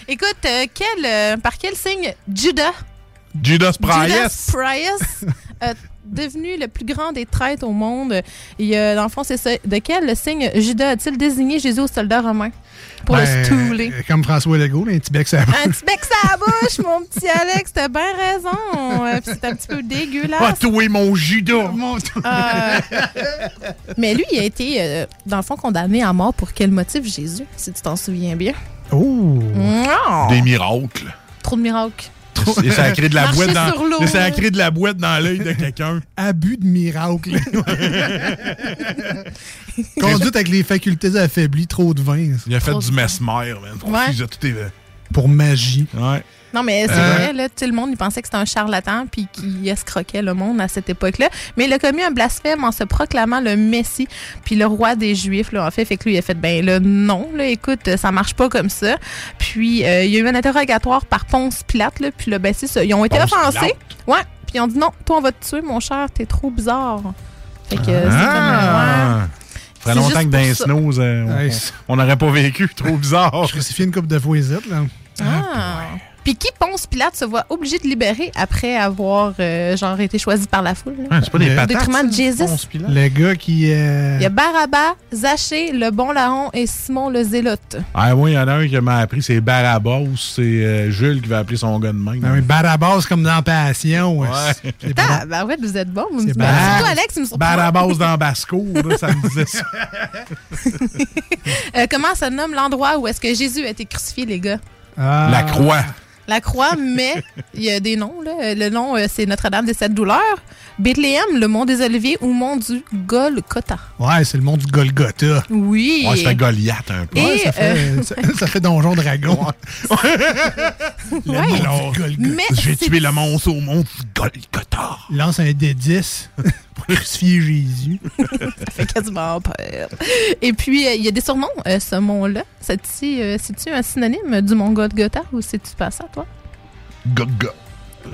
Écoute, euh, quel, euh, par quel signe Judas, Judas Judas Priest. Priest, euh, devenu le plus grand des traîtres au monde, il, euh, dans le fond, c'est ça. De quel signe Judas a-t-il désigné Jésus aux soldats romains pour Ben, le stouler? euh, Comme François Legault, un petit bec ça Un petit bec sur la bouche, mon petit Alex, t'as bien raison. Euh, puis c'est un petit peu dégueulasse. Ah, toi, mon Judas. [LAUGHS] Euh, mais lui, il a été, euh, dans le fond, condamné à mort pour quel motif, Jésus, si tu t'en souviens bien? Oh! Non! Des miracles. Trop de miracles. Il s'est créé de la boîte dans. l'eau. Créé de la boîte dans l'œil de quelqu'un. Abus de miracle. [LAUGHS] Conduite avec les facultés affaiblies, trop de vin. Il a fait Trop du mesmer, man. Ouais. Il a tout est- Pour magie. Ouais. Non, mais c'est Euh. vrai, là, tout le monde, il pensait que c'était un charlatan puis qu'il escroquait le monde à cette époque-là. Mais il a commis un blasphème en se proclamant le Messie puis le roi des Juifs, là, en fait. Fait que lui, il a fait, ben là, non, là, écoute, ça marche pas comme ça. Puis euh, il y a eu un interrogatoire par Ponce Pilate, là, puis là, ben c'est ça. Ils ont été Ponce offensés. Pilate? Ouais. Puis ils ont dit, non, toi, on va te tuer, mon cher, t'es trop bizarre. Fait que euh, c'est comme, ouais. Ah! Ça C'est ferait longtemps juste que dans ça. euh, on- n'aurait pas vécu. Trop bizarre. Crucifié une coupe de fois ici, là. Ah. Puis qui Ponce Pilate se voit obligé de libérer après avoir euh, genre été choisi par la foule. c'est pas des Au patates. détriment de ça, Pilate. Le gars qui. euh, Il y a Barabbas, Zachée, le bon larron et Simon le zélote. Ah, moi, il y en a un qui m'a appris, c'est Barabas. C'est euh, Jules qui va appeler son gars de même. Ben oui, Barabas comme dans Passion. Ouais. [LAUGHS] C'est Ah, ben ouais, vous êtes bon. Vous me C'est dites, Bar- surtout Alex, il me surprend. Barabas dans Basco, là, ça me disait ça. [LAUGHS] Euh, comment se nomme l'endroit où est-ce que Jésus a été crucifié, les gars? Ah. La croix. La croix, mais il y a des noms. Là. Le nom, euh, c'est Notre-Dame des Sept Douleurs, Bethléem, le Mont des Oliviers ou Mont du Golgotha? Ouais, c'est le monde du Golgotha. Oui. Ouais, c'était Goliath un peu. Et, Ouais, ça, fait, euh, ça, ça fait Donjon Dragon. Le Ouais. du Golgotha. J'ai tué le monstre au mont du Golgotha. Il lance un D10 pour [LAUGHS] crucifier Jésus. [LAUGHS] Ça fait quasiment peur. Et puis, euh, il y a des surnoms, euh, ce mont-là. C'est-tu euh, c'est-tu un synonyme du mont Golgotha ou c'est-tu pas ça, toi? Gaga.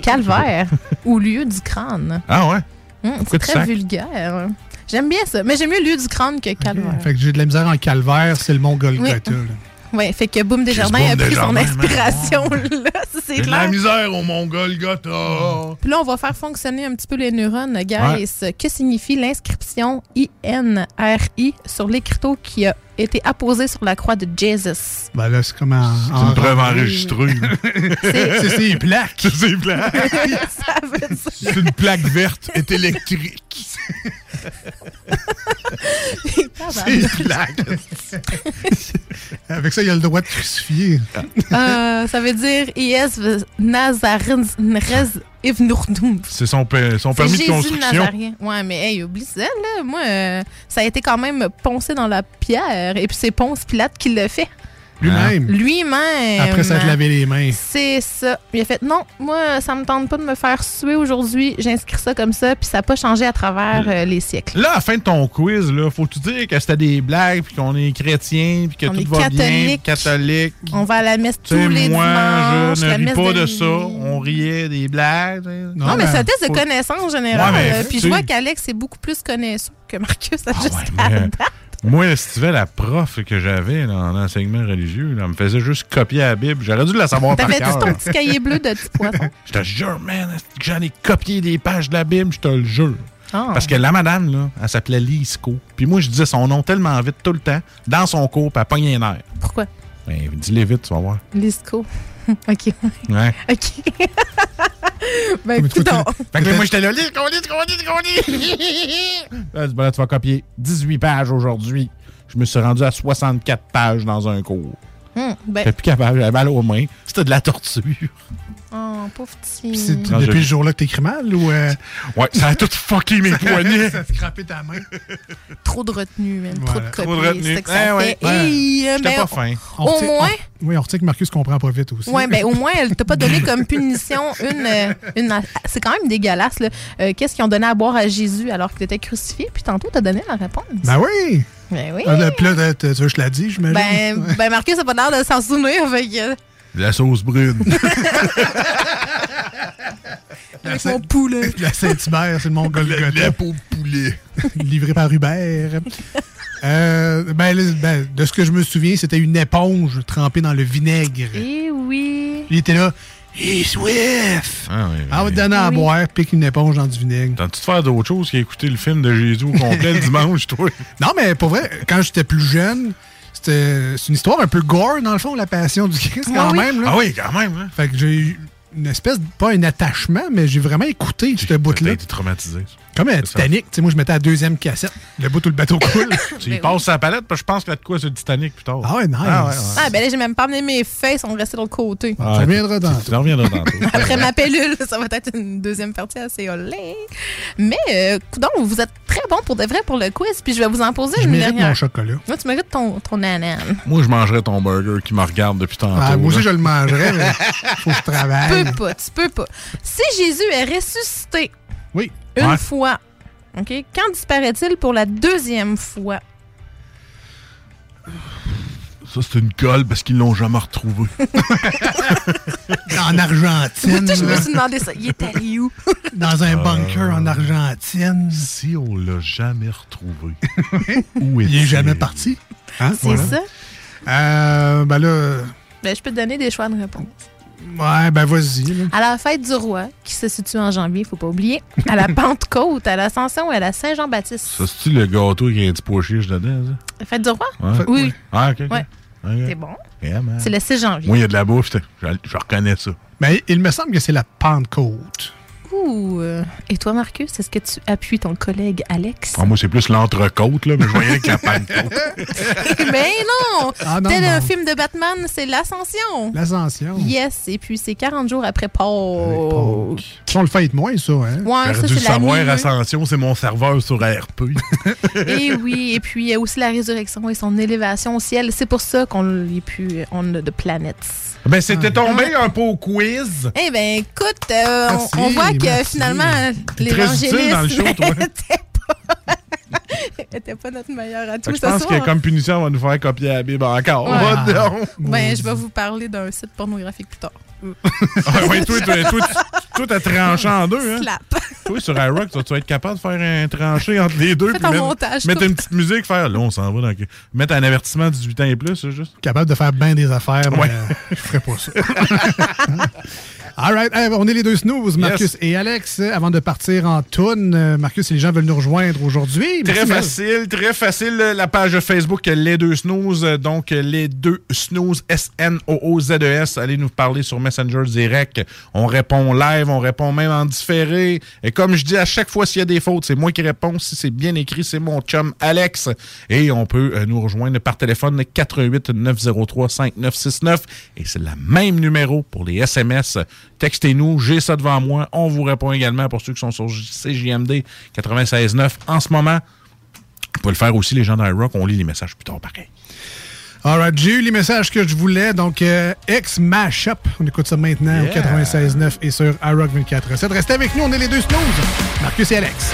Calvaire ou lieu du crâne. Ah ouais? Hum, c'est très vulgaire. J'aime bien ça, mais j'aime mieux lieu du crâne que calvaire. Fait que j'ai de la misère en calvaire, c'est le mont Golgotha. Oui. Ouais, fait que Boom Desjardins a pris son inspiration [LAUGHS] là, c'est de la clair. misère au Mongol Gotha. Puis là, on va faire fonctionner un petit peu les neurones, guys. Que signifie l'inscription INRI sur l'écriteau qui a été apposé sur la croix de Jesus? Ben là, c'est comme en. C'est une preuve enregistrée. [LAUGHS] C'est- C'est ses plaques. C'est plaques. [LAUGHS] [LAUGHS] une plaque verte est électrique. C'est plaques. Avec ça, il a le droit de crucifier. Euh, ça veut dire IS C'est son, son permis de construction. Ouais, mais hey, oublie ça, là. Moi, euh, ça a été quand même poncé dans la pierre. Et puis c'est Ponce Pilate qui l'a fait. Lui-même? Lui-même. Après s'être lavé les mains. C'est ça. Il a fait non, moi, ça me tente pas de me faire suer aujourd'hui. J'inscris ça comme ça, puis ça n'a pas changé à travers euh, les siècles. Là, à la fin de ton quiz, là, faut-tu dire que c'était des blagues, puis qu'on est chrétien, puis que On tout va bien, catholique. catholique. On va à la messe tous les moi, dimanches. je ne ris pas de ça. On riait des blagues. Non, mais c'est un test de faut- connaissance. Ouais, mais Euh, puis je vois qu'Alex est beaucoup plus connaissant que Marcus Ah à juste Mais, moi, si tu veux, la prof que j'avais en enseignement religieux, là, elle me faisait juste copier la Bible. J'aurais dû la savoir par T'avais cœur. ton petit cahier bleu de petit poisson. [LAUGHS] Je te jure, man, j'en ai copié des pages de la Bible, je te le jure. Ah. Parce que la madame, là, elle s'appelait Lisco. Puis moi, je disais son nom tellement vite tout le temps, dans son cours, puis elle pognait les nerfs. Pourquoi? Ben, dis-les vite, tu vas voir. Lisco. [LAUGHS] OK. Ouais. OK. [LAUGHS] ben, écoute, Fait que là, moi, j'étais là, Lisco, Lisco, Lisco, Lisco. [LAUGHS] Là, ben là, tu vas copier 18 pages aujourd'hui. Je me suis rendu à 64 pages dans un cours. Hum, ben, J'étais plus capable, j'avais mal aux mains. C'était de la torture. oh, pauvre petit. Puis c'est Quand depuis le jour-là que t'écris mal ou. euh, [LAUGHS] Ouais, ça a tout fucké mes poignets. [LAUGHS] ça a scrappé ta main. [LAUGHS] Trop de retenue, man. Trop de Voilà. copier. Trop de retenue. C'est que ça Eh ouais. fait. Ouais. Hey, euh, ben, pas fin. On Au moins. on- oui, on retient que Marcus comprend pas vite aussi. Ouais, ben au moins, elle t'a pas donné comme punition une. euh, une c'est quand même dégueulasse, là. Euh, Qu'est-ce qu'ils ont donné à boire à Jésus alors qu'il était crucifié? Puis tantôt, t'as donné la réponse. Ben oui! Ben oui. Ah, là, Puis là, tu veux que je la dis, j'imagine? Ben, ben Marcus a pas l'air de s'en souvenir, fait que. La sauce brune. [LAUGHS] Avec mon poulet. La Saint-Hubert, c'est le Mont Golgotha. La peau de poulet. [LAUGHS] Livré par Hubert. Euh, ben, ben, de ce que je me souviens, c'était une éponge trempée dans le vinaigre. Eh oui. Il était là. Hé, Swift! Ah, oui, Ah, on va te donner à Oui. boire, pique une éponge dans du vinaigre. Tentes-tu de faire d'autres choses qu'écouter le film de Jésus au complet le [LAUGHS] dimanche, toi? Non, mais pour vrai, quand j'étais plus jeune, c'était c'est une histoire un peu gore, dans le fond, la passion du Christ, quand Ah oui? même. Là. Ah oui, quand même. Hein? Fait que j'ai eu une espèce, de, pas un attachement, mais j'ai vraiment écouté ce T'as bout-là. été traumatisé. Comme un C'est ça. Titanic, tu sais, moi je mettais la deuxième cassette, le bout où le bateau coule. Tu y passes sa palette, parce que je pense qu'il y a de quoi sur le Titanic plus tard. Ah ouais, nice. Ah ouais, ouais. Ah, ben là, j'ai même pas amené mes ils sont restés de l'autre côté. Ah, Ça reviendra dans Tu tu reviendras dans [LAUGHS] Après ma pilule, ça va être une deuxième partie assez olé. Mais, euh, coudonc, vous êtes très bon pour de vrai pour le quiz, puis je vais vous en poser Je une mérite dernière. mon chocolat. Moi, tu mérites ton, ton nanan. Moi, je mangerais ton burger qui me regarde depuis tantôt. Ah, moi aussi, là. je le mangerais, mais [LAUGHS] faut que je Tu travaille. peux pas, tu peux pas. Si Jésus est ressuscité Oui. Une Ouais. fois, OK, quand disparaît-il pour la deuxième fois? Ça, c'est une colle parce qu'ils l'ont jamais retrouvé. [LAUGHS] En Argentine. je me suis demandé ça. Il est allé où? [LAUGHS] dans un bunker en Argentine. si on l'a jamais retrouvé, [LAUGHS] où Il est est-il? jamais parti. Hein? C'est Voilà. ça? Euh, ben là. Ben, je peux te donner des choix de réponse. Ouais, ben vas-y. À la fête du roi, qui se situe en janvier, faut pas oublier. [LAUGHS] À la Pentecôte, à l'Ascension et à la Saint-Jean-Baptiste. Ça, c'est-tu le gâteau qui a un petit pois chiche dedans, ça? La fête du roi? Ouais. Oui. Ah, ok. ok. Ouais. Ok. C'est bon. C'est le 6 janvier. Moi, il y a de la bouffe, je, je reconnais ça. Mais il me semble que c'est la Pentecôte. Ouh. euh, Et toi, Marcus, est-ce que tu appuies ton collègue Alex? Ah, moi, c'est plus l'entrecôte, là, mais je voyais la Pentecôte. [LAUGHS] Mais non! Ah non, Tel non. un film de Batman, c'est l'Ascension. L'Ascension. Yes, et puis c'est 40 jours après Pâques. On le fait moins, ça, hein? Ouais, ça, dû le la savoir, nuit. Ascension, c'est mon serveur sur ARP. [LAUGHS] Et oui, et puis il y a aussi la résurrection et son élévation au ciel. C'est pour ça qu'on est plus on a de planètes. ben, c'était tombé un peu au quiz. Eh ben écoute, euh, on- on, voit que que finalement, l'évangéliste n'était [LAUGHS] [LAUGHS] pas notre meilleur atout. Je pense que comme punition, on va nous faire copier la Bible encore. Ouais. Oh, donc. ben, je vais vous parler d'un site pornographique plus tard. [LAUGHS] ah, oui, toi, t'as tranché en deux. Hein? Slap. Toi, sur iRock, tu vas être capable de faire un tranché entre les deux. Fais ton mettre, montage. Mettre une petite musique, faire. Là, on s'en va. Dans... Mettre un avertissement 18 ans et plus, juste. Capable de faire bien des affaires, mais ouais. euh, je ferais pas ça. All right. Eh, on est les deux snooze, Marcus et Alex. Euh, avant de partir en toune, euh, Marcus, si les gens veulent nous rejoindre aujourd'hui. Très facile, très facile. Euh, la page Facebook, les deux snooze. Donc, les deux snooze, S-N-O-O-Z-E-S. Allez nous parler sur Messenger direct. On répond live, on répond même en différé. Et comme je dis, à chaque fois, s'il y a des fautes, c'est moi qui réponds. Si c'est bien écrit, c'est mon chum Alex. Et on peut nous rejoindre par téléphone 88 903 5969. Et c'est le même numéro pour les SMS. Textez-nous, j'ai ça devant moi. On vous répond également pour ceux qui sont sur CJMD 96.9 en ce moment. Vous pouvez le faire aussi, les gens rock. On lit les messages plus tard, pareil. Alright, j'ai eu les messages que je voulais. Donc, euh, ex mashup. On écoute ça maintenant yeah. au 96.9 et sur iRock 24.7. Restez avec nous, on est les deux snooze, Marcus et Alex.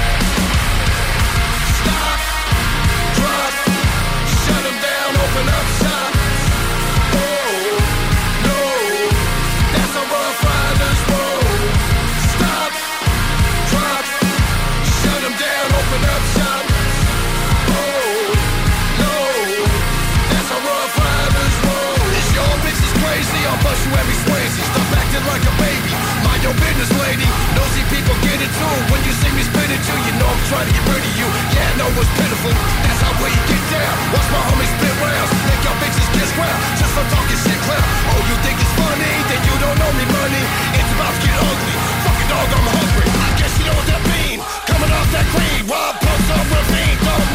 mind your business, lady. Nosy people get it too. When you see me spin it too, you know I'm trying to get rid of you. Yeah, I know it's pitiful. That's how we get down. Watch my homies spin rounds. Make y'all bitches gets round. Just I'm talking shit clown. Oh, you think it's funny? Then you don't know me, money. It's about to get ugly. Fucking dog, I'm hungry. I guess you know what that means. Coming off that green, wild pumps up ravine. Go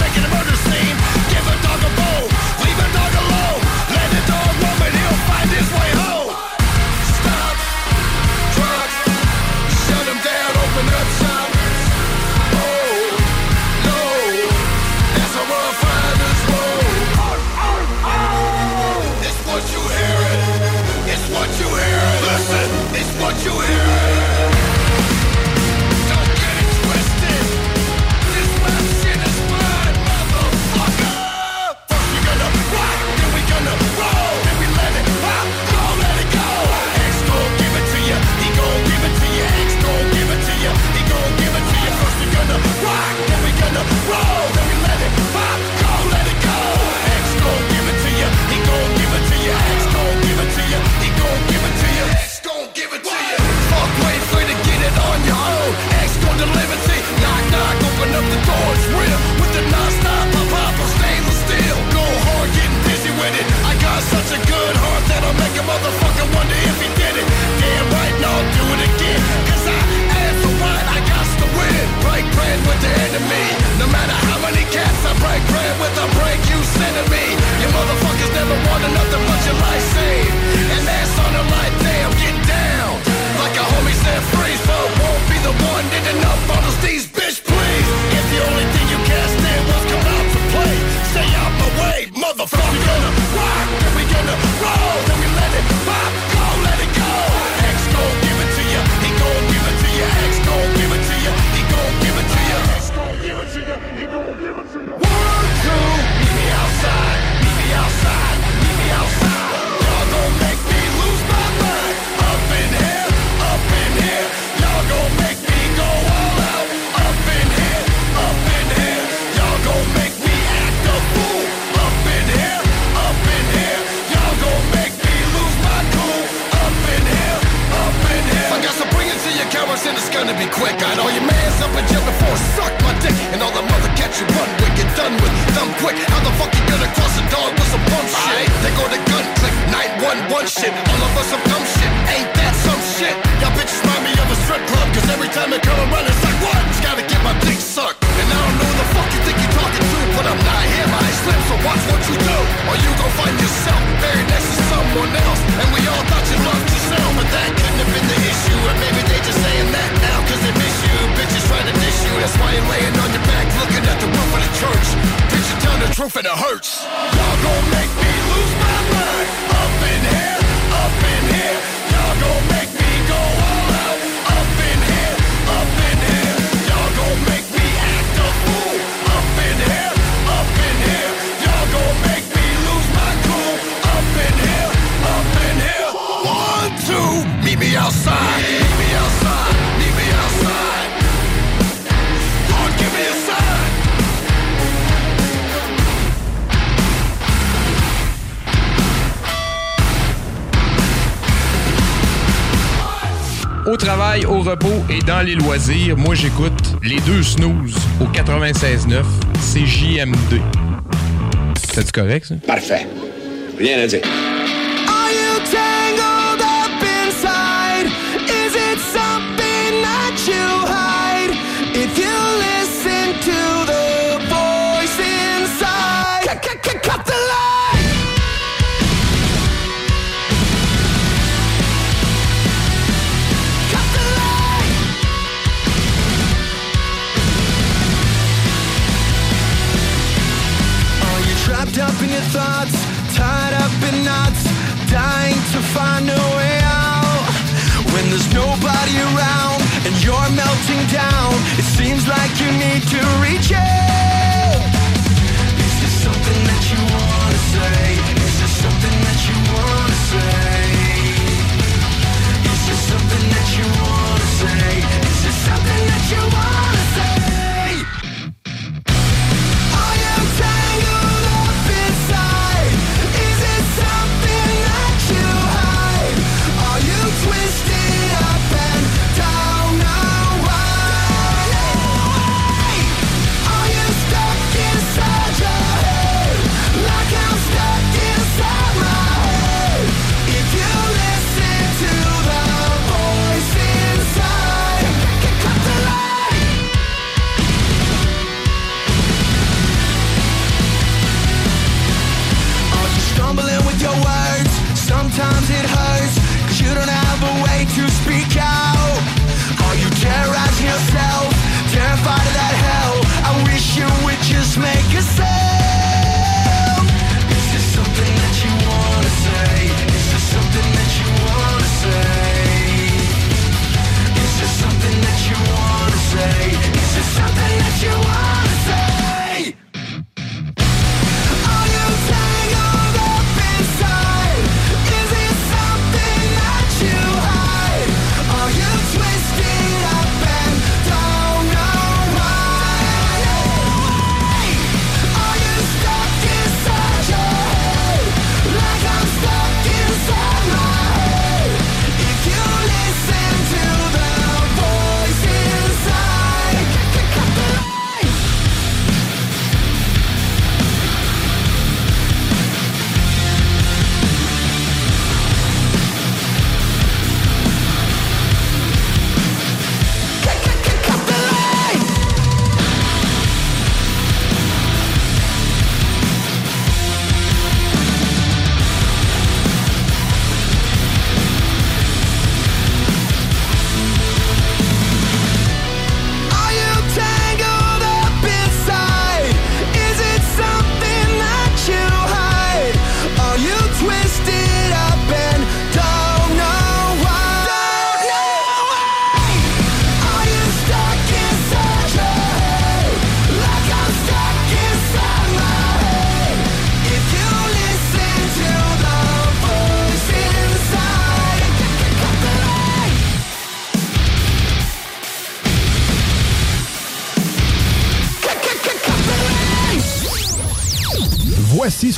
les loisirs, moi j'écoute les deux snooze au 96.9, c'est JMD. C'est correct ça? Parfait. Rien à dire. Trapped up in your thoughts, tied up in knots, dying to find a way out? When there's nobody around and you're melting down, it seems like you need to reach out. Is there something that you wanna say? Is there something that you wanna say? Is there something that you wanna say? Is there something that you wanna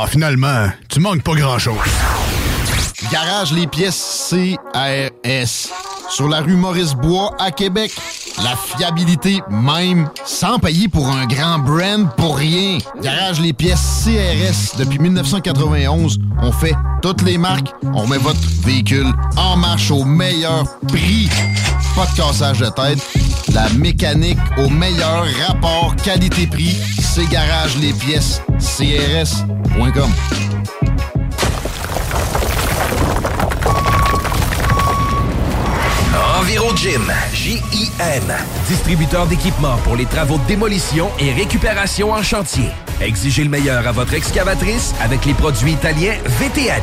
Ah, finalement, tu manques pas grand-chose. Garage les pièces CRS. Sur la rue Maurice-Bois à Québec. La fiabilité même, sans payer pour un grand brand pour rien. Garage les pièces CRS. Depuis 1991, on fait toutes les marques. On met votre véhicule en marche au meilleur prix. Pas de cassage de tête. La mécanique au meilleur rapport qualité-prix. C'est Garage les pièces CRS.com. EnviroGym, J-I-M, distributeur d'équipements pour les travaux de démolition et récupération en chantier. Exigez le meilleur à votre excavatrice avec les produits italiens VTN.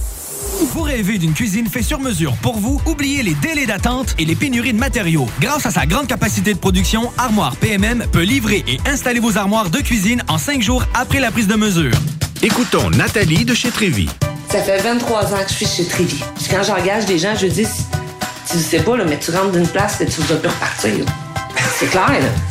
Vous rêvez d'une cuisine faite sur mesure pour vous? Oubliez les délais d'attente et les pénuries de matériaux. Grâce à sa grande capacité de production, Armoire PMM peut livrer et installer vos armoires de cuisine en cinq jours après la prise de mesure. Écoutons Nathalie de chez Trévy. Ça fait 23 ans que je suis chez Trévy. Puis quand j'engage des gens, je dis, tu sais pas, là, mais tu rentres d'une place et tu vas plus repartir. C'est clair, là.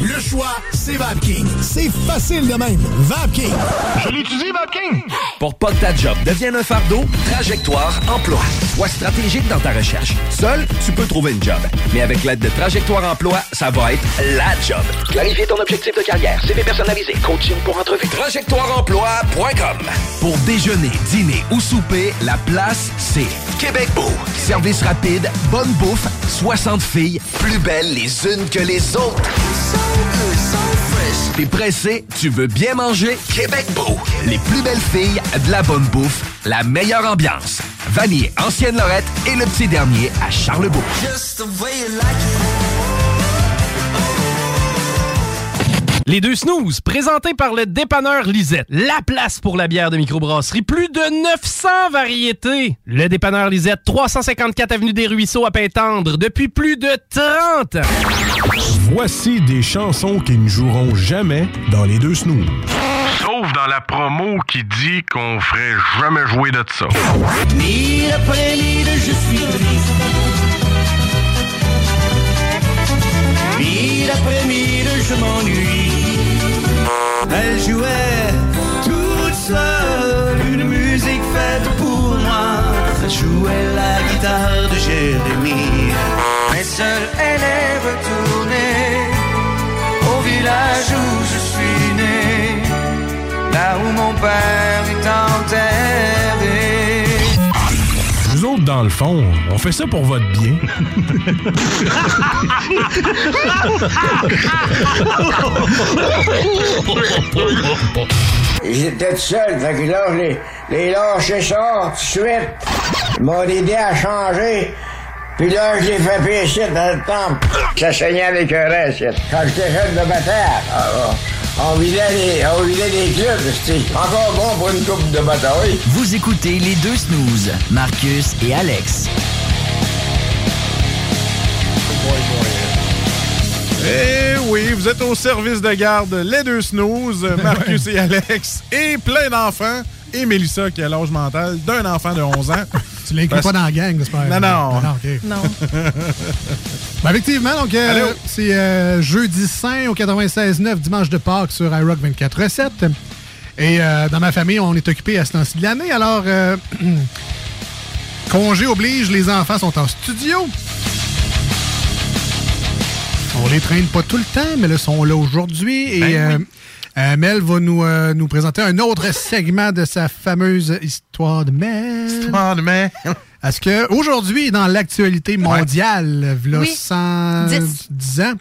le choix, c'est VapKing. C'est facile de même. VapKing. Je l'utilise, Vapking! Pour pas que ta job devienne un fardeau, Trajectoire Emploi. Sois stratégique dans ta recherche. Seul, tu peux trouver une job. Mais avec l'aide de Trajectoire Emploi, ça va être la job. Clarifier ton objectif de carrière, CV personnalisé, coaching pour entrevue. TrajectoireEmploi.com Pour déjeuner, dîner ou souper, la place, c'est Québec Beau. Service rapide, bonne bouffe, 60 filles, plus belles les unes que les autres. T'es pressé, tu veux bien manger? Québec Beau. Les plus belles filles, de la bonne bouffe, la meilleure ambiance. Vanier, Ancienne Lorette et le petit dernier à Charlebourg. Les deux snooze, présentés par le dépanneur Lisette. La place pour la bière de microbrasserie. Plus de 900 variétés. Le dépanneur Lisette, 354 Avenue des Ruisseaux à Pintendre, depuis plus de 30 ans. Voici des chansons qui ne joueront jamais dans les deux snooze. Sauf dans la promo qui dit qu'on ferait jamais jouer de ça. Mille après mille, je suis triste. Mille après mille, je m'ennuie. Elle jouait toute seule une musique faite pour moi. Elle jouait la guitare de Jérémie. Mais seule, elle est retournée au village où je suis né. Là où mon père est enterré. Nous autres, dans le fond, on fait ça pour votre bien. j'étais seul. Fait que là, je les, les lâché ça tout de suite. Ils m'ont aidé à changer. Puis là, je l'ai fait pécher dans le temple. Ça saignait avec un reste. Quand j'étais jeune de bataille, ah, on vidait les, on vidait les clubs. C'était encore bon pour une coupe de bataille. Vous écoutez les deux snooze, Marcus et Alex. Eh oui, vous êtes au service de garde, les deux snooze, Marcus [LAUGHS] et Alex, et plein d'enfants, et Mélissa qui a l'âge mental d'un enfant de 11 ans. [LAUGHS] Tu l'inclus Parce- pas dans la gang, j'espère. Non, non. non ok. Non. [LAUGHS] Ben, effectivement, donc, euh, c'est euh, jeudi saint au 96.9, dimanche de Pâques sur iRock 24.7. Et euh, dans ma famille, on est occupé à ce temps-ci de l'année. Alors, euh, [CLEARS THROAT] congé oblige, les enfants sont en studio. On les traîne pas tout le temps, mais là, ils sont là aujourd'hui. Et Ben euh, oui. Euh, Mel va nous, euh, nous présenter un autre segment de sa fameuse histoire de Mel. Histoire de Mel. [LAUGHS] Est-ce que aujourd'hui, dans l'actualité mondiale, v'là Oui. 110 Dix. ans,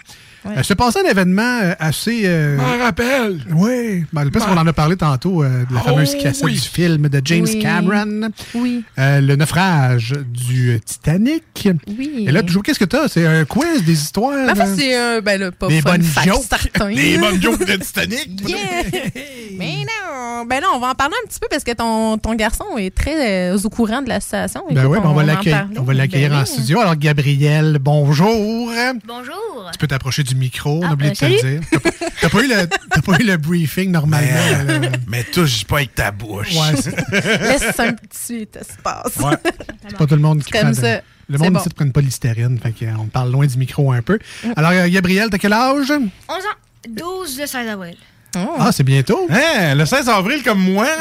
Ouais. euh, se passait un événement euh, assez. euh, M'en rappelle. oui, ben, parce qu'on en a parlé tantôt euh, de la Oh, fameuse cassette oui. du film de James Oui. Cameron. Oui. Euh, le naufrage du euh, Titanic. Oui. Et là, toujours, qu'est-ce que t'as? C'est un quiz, des histoires? En euh, c'est un. Ben là, pas Des fun bonnes jokes. [LAUGHS] Des bonnes jokes de Titanic. [LAUGHS] Yeah! [LAUGHS] Mais non! Ben là, on va en parler un petit peu parce que ton, ton garçon est très euh, au courant de la situation. Ben oui, ben on va en l'accueillir parler. on va l'accueillir Ben en oui. studio. Alors, Gabriel, bonjour. Bonjour. Tu peux t'approcher du micro, on Ah, a oublié euh, de te le dire. T'as pas- pas, eu le- t'as pas eu le briefing normalement. Mais, là. mais touche pas avec ta bouche. Ouais, c'est [LAUGHS] Laisse un petit espace. Ouais. [LAUGHS] c'est pas tout le monde qui Comme prend. de- ça. Le monde bon. ici ne prenne pas l'hystérine, fait qu'on parle loin du micro un peu. Alors, euh, Gabriel, t'as quel âge? 11 ans. 12 le 16 avril. Oh. Ah, c'est bientôt? Hein, le 16 avril comme moi? [LAUGHS]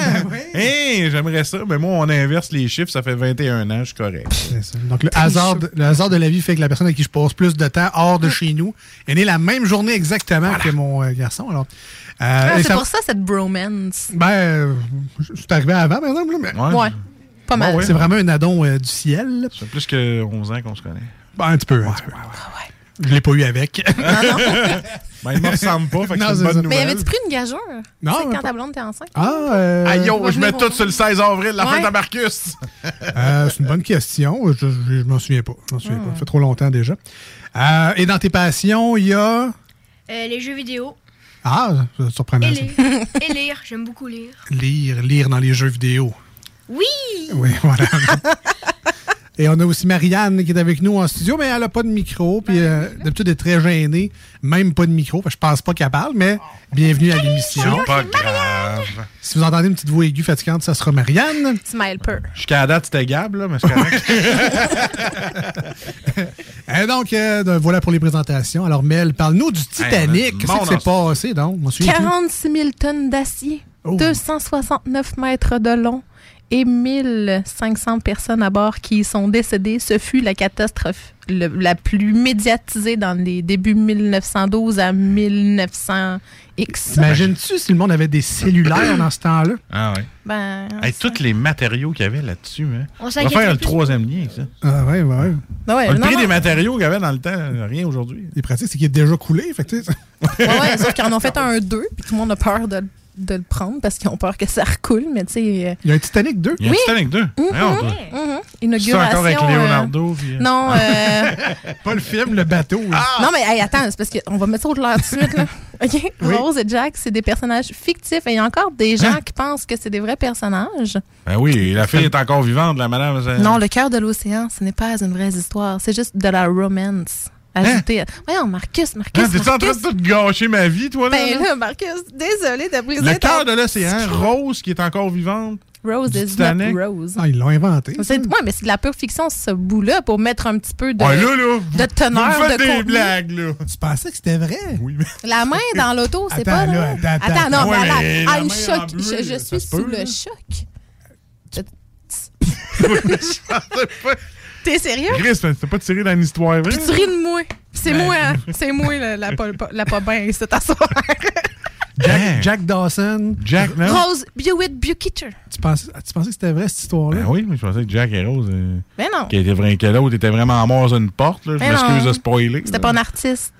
Hein, j'aimerais ça. Mais moi, on inverse les chiffres, ça fait 21 ans, je suis correct. C'est ça. Donc, le hasard, de, le hasard de la vie fait que la personne avec qui je passe plus de temps hors de chez nous est née la même journée exactement que mon euh, garçon. Alors, euh, Ah, c'est ça- pour ça, cette bromance. Ben, euh, c'est arrivé avant, par exemple. mais Ouais. Pas mal. C'est vraiment un addon euh, du ciel. Ça fait plus que 11 ans qu'on se connaît. Ben, un petit peu. un petit peu. Je l'ai pas eu avec. [LAUGHS] [LAUGHS] Ben, il me ressemble pas, fait que Non, c'est une bonne. Mais nouvelle. avais-tu pris une gageure? Non, Tu sais, mais quand pas- ta blonde était enceinte? Ah, euh, Aïe, yo, je mets tout sur le 16 avril, la Ouais. fête à Marcus. [LAUGHS] Euh, c'est une bonne question. Je, je, je m'en souviens pas. Je m'en souviens pas. Ça fait trop longtemps déjà. Euh, et dans tes passions, il y a? Euh, les jeux vidéo. Ah, c'est surprenant. Et ça. lire. et lire. J'aime beaucoup lire. Lire, lire dans les jeux vidéo. Oui! Oui, voilà. Et on a aussi Marianne qui est avec nous en studio, mais elle n'a pas de micro. Puis euh, d'habitude, elle est très gênée. Même pas de micro. Je pense pas qu'elle parle, mais bienvenue à l'émission. C'est pas grave. Si vous entendez une petite voix aiguë fatigante, ça sera Marianne. Smile peu. Jusqu'à la date, c'était Gab, là, mais c'est correct. [LAUGHS] Et donc, euh, voilà pour les présentations. Alors, Mel, parle-nous du Titanic. Qu'est-ce qui s'est passé, donc? Je m'en souviens plus. 46 000 tonnes d'acier, Oh. 269 mètres de long et 1500 personnes à bord qui sont décédées. Ce fut la catastrophe le- la plus médiatisée dans les débuts 1912 à 1900 X. T'imagines-tu si le monde avait des cellulaires dans ce temps-là? Ah ouais. Ben, Hey, tous les matériaux qu'il y avait là-dessus, hein. On On va faire le troisième lien, ça. Ah ouais, ouais. Ben ouais, le non, prix non. des matériaux qu'il y avait dans le temps, rien aujourd'hui. Les pratiques, c'est qu'il est déjà coulé. Fait que, tu sais, Ouais, ouais, sauf qu'ils en ont fait un 2, puis tout le monde a peur de, de le prendre parce qu'ils ont peur que ça recoule, mais tu sais. euh, Il y a un Titanic 2. Il y a un Oui. Titanic 2. Mhm, Voyons, toi. mhm. C'est Inauguration. encore avec euh, Leonardo. puis, euh, Non, euh, [LAUGHS] Pas le film, le bateau. là. non, mais hey, attends, c'est parce qu'on va mettre ça au clair tout de suite. Là. [LAUGHS] OK? Oui. Rose et Jack, c'est des personnages fictifs et il y a encore des gens qui pensent que c'est des vrais personnages. Ben oui, la fille est encore vivante, la madame. Non, le cœur de l'océan, ce n'est pas une vraie histoire. C'est juste de la romance. Ajoutée. à- Voyons, Marcus, Marcus. Hein, T'es-tu en train de tout gâcher ma vie, toi, là? Ben là? Marcus, désolé de briser Le cœur de l'océan, Rose, qui est encore vivante. Rose du is Titanic. not Rose. Ah, ils l'ont inventé. C'est, ouais, mais c'est de la pure fiction, ce bout-là, pour mettre un petit peu de, Ouais, là, là, de teneur, vous faites de des contenu. blagues, là. Tu pensais que c'était vrai? Oui, mais... [LAUGHS] La main dans l'auto, c'est Attends, pas là, vrai. attends, attends. non, Ouais, mais la I'm main choc- en bleu, je, je suis sous peut, le là. choc. [LAUGHS] Je pensais pas- T'es sérieux? Chris, t'as pas tiré dans une histoire vraie? Puis tu ris de moi. C'est Ben. moi, hein. c'est moi la, la, la pas bien, c'est ta soeur. [LAUGHS] Jack, Jack Dawson. Jack, non? Rose Bewitt Bukitter. Tu pensais, tu pensais que c'était vrai, cette histoire-là? Ben oui, mais je pensais que Jack et Rose, euh, Mais non. qui était vrai, que l'autre était vraiment mort sur une porte, là. Je m'excuse de spoiler. C'était pas un artiste.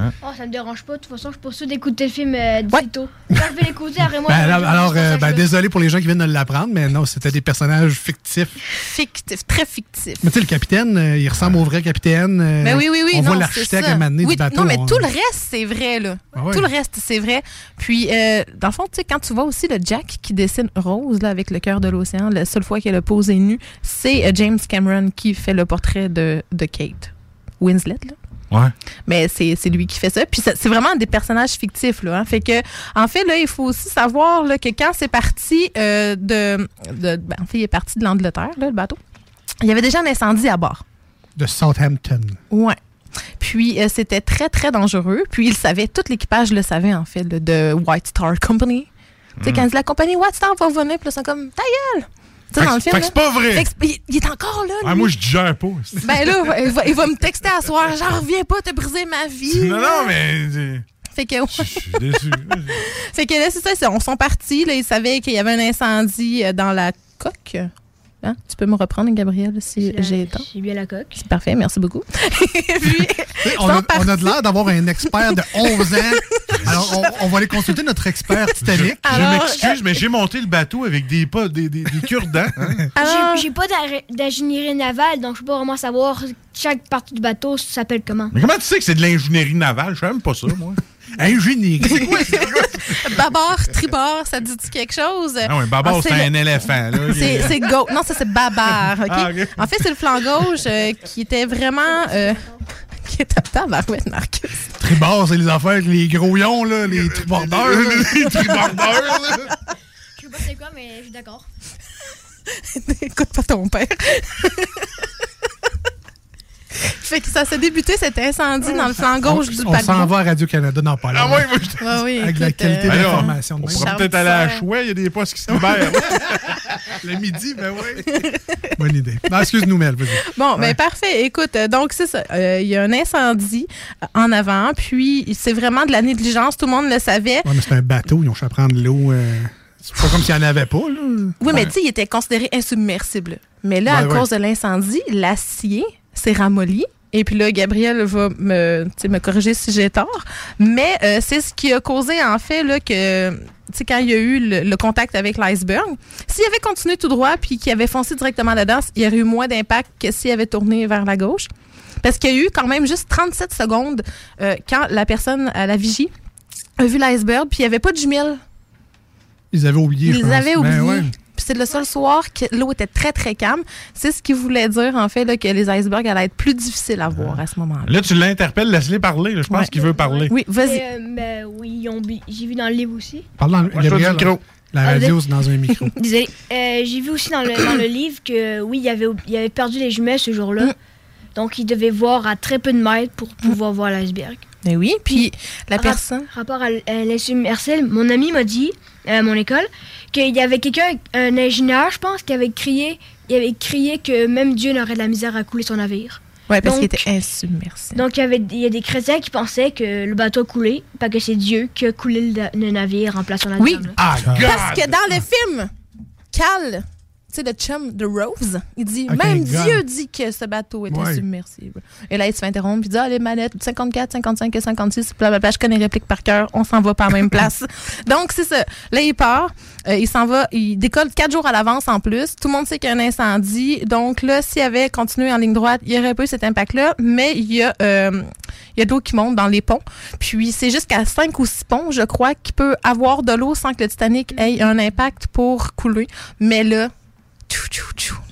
Oh, ça me dérange pas. De toute façon, je poursuis d'écouter le film euh, Dito. Quand je vais l'écouter, après moi. Ben, alors, euh, ben, désolé pour les gens qui viennent de l'apprendre, mais non, c'était des personnages fictifs. Fictif, très fictif. Mais tu sais, le capitaine, euh, il ressemble au vrai capitaine. euh, Mais oui, oui, oui. On non, voit c'est l'architecte m'amener oui, du bateau. Non, mais on- tout le reste, c'est vrai, là. Ah ouais. Tout le reste, c'est vrai. Puis, euh, dans le fond, tu sais, quand tu vois aussi le Jack qui dessine Rose, là, avec le cœur de l'océan, la seule fois qu'elle a posé nue, c'est euh, James Cameron qui fait le portrait de, de Kate Winslet, là. Ouais. Mais c'est c'est lui qui fait ça. Puis c'est vraiment des personnages fictifs. Là, hein. Fait que, en fait, là, il faut aussi savoir là, que quand c'est parti euh, de, de. ben, en fait, il est parti de l'Angleterre, là, le bateau. Il y avait déjà un incendie à bord. De Southampton. Ouais. Puis euh, c'était très, très dangereux. Puis il savait, tout l'équipage le savait, en fait, là, de White Star Company. Tu sais, Mm. quand la compagnie White Star va venir, puis là, ils sont comme, ta gueule! Tu sais, Fait dans le film. fait que là. c'est pas vrai. Fait que c'est- il, il est encore là. Ah, moi, je digère pas. Ben là, il va, il va me texter à soir. J'en reviens pas, t'as brisé ma vie. Non, non, mais. Fait que, Je suis déçu. fait que là, c'est ça, on sont partis. Là, ils savaient qu'il y avait un incendie euh, dans la coque. Hein? Tu peux me reprendre, Gabriel, si j'ai temps? J'ai bien la coque. C'est parfait, merci beaucoup. [LAUGHS] On a, on a de l'air d'avoir un expert de 11 ans. [LAUGHS] Alors, on, on va aller consulter notre expert Titanic. Je m'excuse, mais j'ai monté le bateau avec des, pas, des, des, des cure-dents. hein. J'ai- pas d'ingénierie navale, donc je peux pas vraiment savoir chaque partie du bateau s'appelle comment? Mais comment tu sais que c'est de l'ingénierie navale? Je sais même pas ça, moi. [LAUGHS] Ingénierie. C'est quoi? [LAUGHS] Babord, tribord, ça te dit quelque chose? Ah ouais, Babord, Ah, c'est un le- éléphant. là. [LAUGHS] C'est go. Non, ça, c'est babar. OK? Ah, ok. En fait, c'est le flanc gauche euh, qui était vraiment. euh, qui était tabarouette, Marcus. Tribord, c'est les affaires avec les gros lions, là, les tribordeurs. les tribordeurs, là. Je sais pas c'est quoi, mais je suis d'accord. Écoute pas ton père. [LAUGHS] fait que ça s'est débuté cet incendie dans le flanc gauche du On s'en va à Radio-Canada, non, pas là. Ah moi, je- Ouais, oui, Avec la qualité euh, d'information. de On pourrait peut-être aller à la chouette, il y a des postes qui se libèrent. [LAUGHS] Le midi, ben oui. Bonne idée. Excuse-nous, Mel, vas-y. Bon, Ouais. ben parfait. Écoute, euh, donc c'est ça. Euh, Il y a un incendie euh, en avant, puis c'est vraiment de la négligence. Tout le monde le savait. Ouais, mais c'est un bateau, ils ont cherché à prendre l'eau. euh, C'est pas comme s'il n'y en avait pas, là. Oui, mais tu sais, il était considéré insubmersible. Mais là, Ouais, à ouais. cause de l'incendie, l'acier s'est ramolli. Et puis là, Gabriel va me, me corriger si j'ai tort. Mais euh, c'est ce qui a causé, en fait, là, que, tu sais, quand il y a eu le, le contact avec l'iceberg, s'il avait continué tout droit puis qu'il avait foncé directement dedans, il y aurait eu moins d'impact que s'il avait tourné vers la gauche. Parce qu'il y a eu quand même juste 37 secondes euh, quand la personne à la vigie a vu l'iceberg, puis il n'y avait pas de jumelles. Ils avaient oublié. je Ils pense. avaient Ben oublié. ouais. Puis c'est le seul soir que l'eau était très, très calme. C'est ce qui voulait dire, en fait, là, que les icebergs allaient être plus difficiles à voir à ce moment-là. Là, tu l'interpelles, laisse-les parler. là. Je pense Ouais. qu'il veut parler. Oui, vas-y. Euh, ben oui, j'ai vu dans le livre aussi. Parle dans le Moi, micro. La Ah, radio, c'est dans un micro. [LAUGHS] Désolé. Euh, j'ai vu aussi dans le, dans le livre que oui, il avait, il avait perdu les jumelles ce jour-là. Mm. Donc, il devait voir à très peu de mètres pour pouvoir voir l'iceberg. Mais oui, puis la personne. Rapport à, à l'insubmersible, mon ami m'a dit, à mon école, qu'il y avait quelqu'un, un ingénieur, je pense, qui avait crié, il avait crié que même Dieu n'aurait de la misère à couler son navire. Oui, parce qu'il Donc- était insubmersible. Donc, il y, avait, il y a des chrétiens qui pensaient que le bateau a coulé, pas que c'est Dieu qui a coulé le, le navire en plaçant la Oui. Ah, parce que dans le film, Cal, sais, le chum de Rose, il dit même God. Dieu dit que ce bateau était Ouais. submersible. Et là, il se fait interrompre, puis il dit Ah, les manettes, 54, 55 et 56, blablabla, je connais les répliques par cœur, on s'en va la même [LAUGHS] place. Donc, c'est ça. Là, il part, euh, il s'en va, il décolle quatre jours à l'avance en plus. Tout le monde sait qu'il y a un incendie. Donc, là, s'il avait continué en ligne droite, il n'y aurait pas eu cet impact-là, mais il y a. euh, il y a de l'eau qui monte dans les ponts. Puis c'est jusqu'à 5 ou 6 ponts, je crois, qui peut avoir de l'eau sans que le Titanic ait un impact pour couler. Mais là,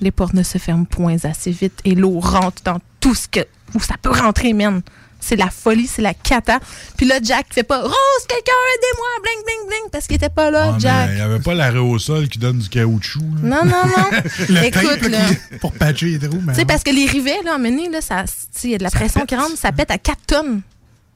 les portes ne se ferment point assez vite et l'eau rentre dans tout ce que où ça peut rentrer, man. C'est la folie, c'est la cata. Puis là, Jack fait pas Rose, quelqu'un aidez-moi, bling, bling, bling, parce qu'il était pas là, Ah, Jack. Il n'y avait pas l'arrêt au sol qui donne du caoutchouc. là. Non, non, non. [LAUGHS] Le Écoute, là. qui- Pour patcher les trous. mais Tu sais, parce que les rivets, là, donné, là, ça, il y a de la pression qui rentre, ça pète à 4 tonnes.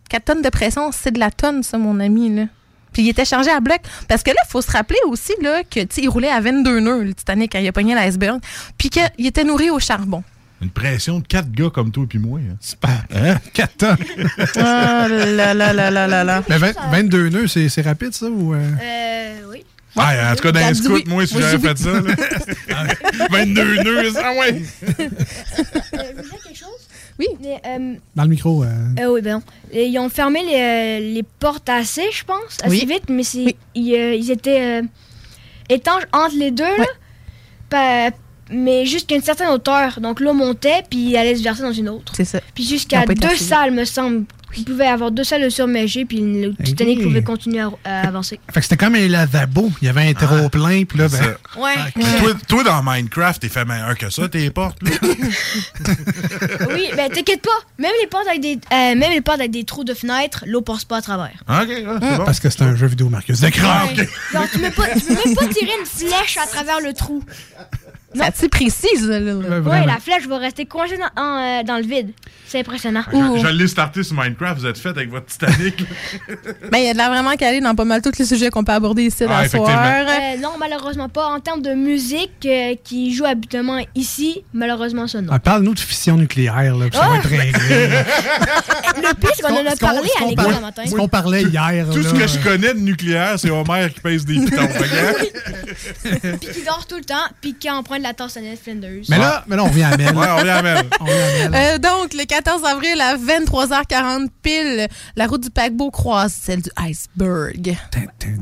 4 tonnes de pression, c'est de la tonne, ça, mon ami, là. Puis il était chargé à bloc. Parce que là, il faut se rappeler aussi, là, que, tu sais, il roulait à 22 nœuds, le Titanic, quand il a pogné l'iceberg. Puis qu'il était nourri au charbon. Une pression de quatre gars comme toi et moi. hein. C'est pas. Hein? 4 tonnes. Ah là là là là là là. Mais 20 22 nœuds, c'est c'est rapide, ça? Ou, euh? Euh, oui. Ah, en tout cas, dans Gab un dit scout, oui. moi, si j'avais fait ça, là. [LAUGHS] 22 nœuds, ah ouais. Euh, vous dire quelque chose? Oui. Dans le micro. euh, Euh, oui, ben non. Et ils ont fermé les, euh, les portes assez, je pense, assez Oui. vite, mais c'est, ils, euh, ils étaient euh, étanches entre les deux, là. Pa- mais jusqu'à une certaine hauteur. Donc l'eau montait, puis elle allait se verser dans une autre. C'est ça. Puis jusqu'à deux salles, me semble. Il pouvait avoir deux salles de surmégé, puis le Titanic Ok. pouvait continuer à, à avancer. Fait que c'était comme un lavabo. Il y avait un trop plein, puis là, ben. Ouais. Mais toi, toi, dans Minecraft, t'es fait meilleur que ça, tes portes. là. [LAUGHS] oui, ben t'inquiète pas. Même les portes avec des, euh, même les portes avec des trous de fenêtre, l'eau passe pas à travers. OK, ah, c'est bon. Parce que c'est un jeu vidéo, Marcus. D'accord. Ouais. Genre, tu, pas, tu peux même pas tirer une flèche à travers le trou. C'est assez précise, là. là. Ouais, la flèche va rester coincée dans, en, euh, dans le vide. C'est impressionnant. Je, je l'ai starté sur Minecraft, vous êtes fait avec votre Titanic. là. [LAUGHS] Ben, il y a de l'air vraiment calé dans pas mal tous les sujets qu'on peut aborder ici Ah, dans soir. Euh, non, malheureusement pas. En termes de musique euh, qui joue habituellement ici, malheureusement ça non. Ah, Parle-nous de fission nucléaire, là, puis ça va être réglé. là. [LAUGHS] Le pire, c'est qu'on en a parlé à l'école parlait- ce matin. Ce qu'on parlait hier. Tout ce que je connais de nucléaire, c'est Homer qui pèse des pitons. [LAUGHS] Puis qui dort tout le temps, puis qui emprunte la tassonnette Flinders. Mais là, mais là, on revient à Mel. Ouais, on revient [LAUGHS] à Mel. Euh, donc, le 14 avril à 23h40 pile, la route du paquebot croise celle du iceberg.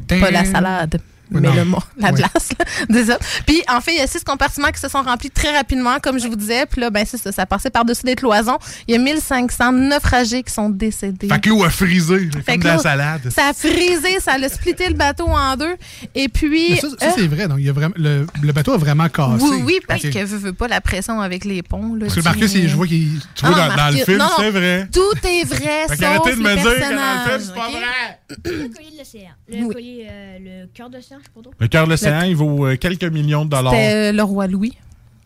Pas la salade. Mais Non. le mot, la Ouais. glace, là. C'est ça. Puis, en fait, il y a six compartiments qui se sont remplis très rapidement, comme je vous disais. Puis là, ben, c'est ça, ça passait par-dessus les cloisons. Il y a 1500 naufragés qui sont décédés. Fait que l'eau a frisé, Fait comme de la salade. Ça a frisé, ça a splitté le bateau en deux. Et puis. Mais ça, ça, euh, c'est vrai. Donc, il y a vraiment, le, le bateau a vraiment cassé. oui, oui, parce Ok. que veut, veut pas la pression avec les ponts. Là, Parce que Marcus, je vois qu'il. Tu vois, Ah, dans, dans le film, c'est vrai. Tout est vrai, sauf qu'arrêtez de me les dire que dans le film, c'est pas ok? Le collier de l'océan. Le collier, euh, le cœur d'océan, je sais pas trop. Le cœur de l'océan, il vaut euh, quelques millions de dollars. C'était euh, le roi Louis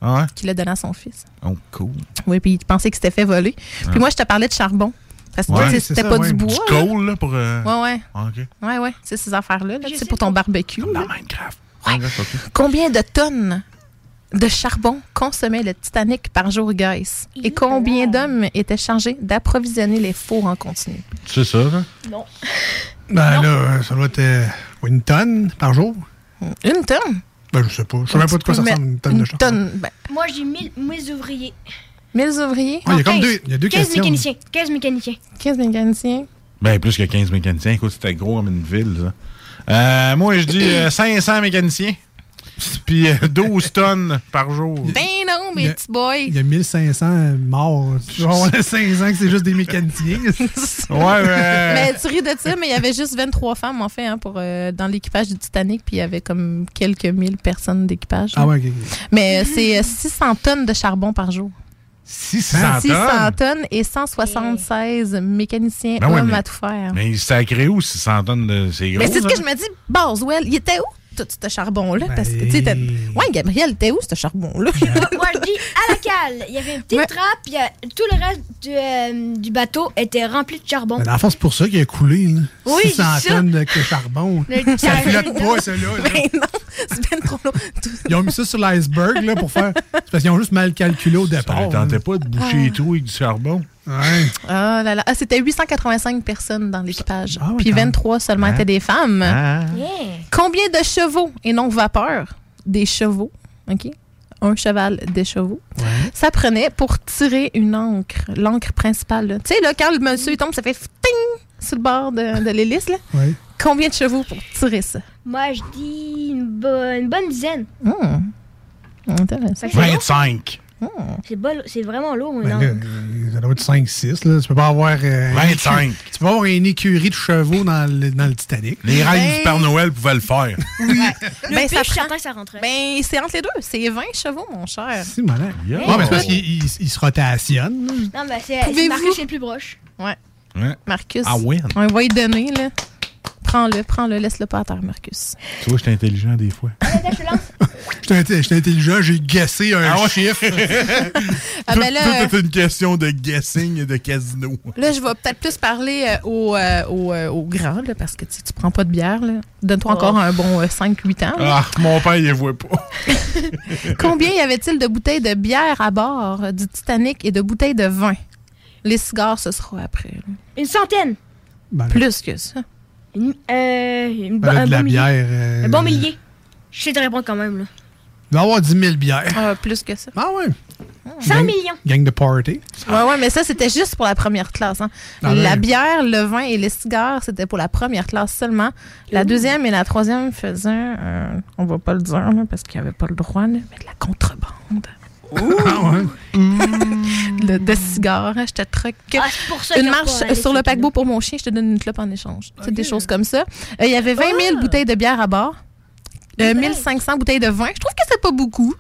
Ah ouais? qui l'a donné à son fils. Oh, cool. Oui, puis il pensait qu'il s'était fait voler. Puis Ah. moi, je te parlais de charbon. Parce que Ouais, c'est c'était pas ouais. du bois. Du coal, là, pour. euh, Ouais, ouais. Ah, OK. Ouais, ouais. C'est ces affaires-là, là, tu sais, pour ton barbecue. Minecraft. Minecraft, OK. Combien de tonnes de charbon consommait le Titanic par jour, guys? Et combien d'hommes étaient chargés d'approvisionner les fours en continu? C'est ça, là? Non. Ben là, ça doit être euh, une tonne par jour. Une tonne? Ben, je sais pas. Je sais même pas de quoi ça ressemble, une tonne de charbon. tonne, ben, Moi, j'ai 1000 1000 ouvriers. 1000 ouvriers? Ouais, il y a comme 15. deux, il y a deux 15 questions. mécaniciens. 15 mécaniciens. 15 mécaniciens. Ben, plus que 15 mécaniciens. Écoute, c'était gros comme une ville, ça. Euh, moi, je dis euh, 500 mécaniciens. Puis euh, 12 tonnes par jour. Ben non, mes petits boys. Il y a 1500 morts. On a 500 que c'est juste des mécaniciens. [LAUGHS] ouais, mais. Mais tu ris de ça, mais il y avait juste 23 femmes, en fait, hein, pour, euh, dans l'équipage du Titanic, puis il y avait comme quelques mille personnes d'équipage. Ah ouais, ok. Mais euh, c'est euh, 600 tonnes de charbon par jour. 600 600 tonnes? tonnes et 176 mécaniciens Ben ouais, hommes mais- à tout faire. Mais ça crée où 600 tonnes de. C'est gros. Mais c'est ce que ça? je me dis, Boswell, il était où? Tout ce charbon-là? Parce que, tu sais, t'as- ouais, Gabriel, était où ce charbon-là? [LAUGHS] [LAUGHS] Moi, je dis à la cale. Il y avait une petite trappe, puis euh, tout le reste du, euh, du bateau était rempli de charbon. Ben, dans le fond, c'est pour ça qu'il a coulé. Là. Oui, 600 c'est ça. tonnes de de charbon. Le ça flotte pas, ça, là. là. Ben non, c'est bien trop long. Ils ont mis ça sur l'iceberg là, pour faire. C'est parce qu'ils ont juste mal calculé au Ça départ. ne tentait pas de boucher Ah. les trous avec du charbon. Ouais. Ah là là. Ah, c'était 885 personnes dans l'équipage. Ah Puis quand même. 23 seulement Hein? étaient des femmes. Ah. Combien de chevaux et non vapeur des chevaux, OK? Un cheval des chevaux. Ça prenait pour tirer une encre, l'encre principale. Tu sais, là, quand le monsieur il tombe, ça fait ting sur le bord de, de l'hélice. là. Ouais. Combien de chevaux pour tirer ça? Moi, je dis une, bo- une bonne dizaine. Intéressant. Long. 25. C'est bol- c'est vraiment lourd, une Ben là, euh, ça doit être 5-6. Là. Tu peux pas avoir. euh, un 25. écu- Tu peux pas avoir une écurie de chevaux dans le, dans le Titanic. Les reines Ben- du Père Noël pouvaient le faire. [LAUGHS] Le Ben, ça prend- certain que ça rentrait. Ben, c'est entre les deux. C'est 20 chevaux, mon cher. C'est malin. Yo. Ouais, mais c'est parce qu'il il- il se rotationnent. là. Non, mais c'est Marcus le plus proche. Ouais. Ouais. Marcus. Ah ouais? On va y donner, là. Prends-le, prends-le, laisse-le pas à terre, Marcus. Tu vois, j'étais intelligent des fois. Je te lance. [LAUGHS] J'étais inté- j'étais intelligent, j'ai guessé un Ah ouais? chiffre. [LAUGHS] Ah, ben là, Tout, tout est une question de guessing et de casino. Là, je vais peut-être plus parler euh, au, euh, au, euh, au grand, là, parce que tu tu prends pas de bière. Donne-toi Oh. encore un bon 5-8 ans. là. Ah, mon père, il les voit pas. [LAUGHS] Combien y avait-il de bouteilles de bière à bord euh, du Titanic et de bouteilles de vin? Les cigares, ce sera après. là. Une centaine. Ben, Plus que ça. Une, euh, une bo- un de bon la millier. bière. euh, Un bon millier. Je sais te répondre quand même, là. Il doit y avoir 10 000 bières. Ah, plus que ça. Ah ouais. 100 Gang- millions. Gang de party. Ouais, ouais, mais ça, c'était juste pour la première classe. hein. Ah la bière, le vin et les cigares, c'était pour la première classe seulement. La deuxième et la troisième faisaient, euh, on va pas le dire, là, parce qu'il n'y avait pas le droit, là, mais de la contrebande. [LAUGHS] Le- de cigares, hein, je te truc. Ah, une marche pas, sur le paquebot pour mon chien, je te donne une clope en échange. C'est des choses comme ça. Euh, Il y avait 20 000 bouteilles de bière à bord. Euh, 1500 bouteilles de vin. Je trouve que c'est pas beaucoup.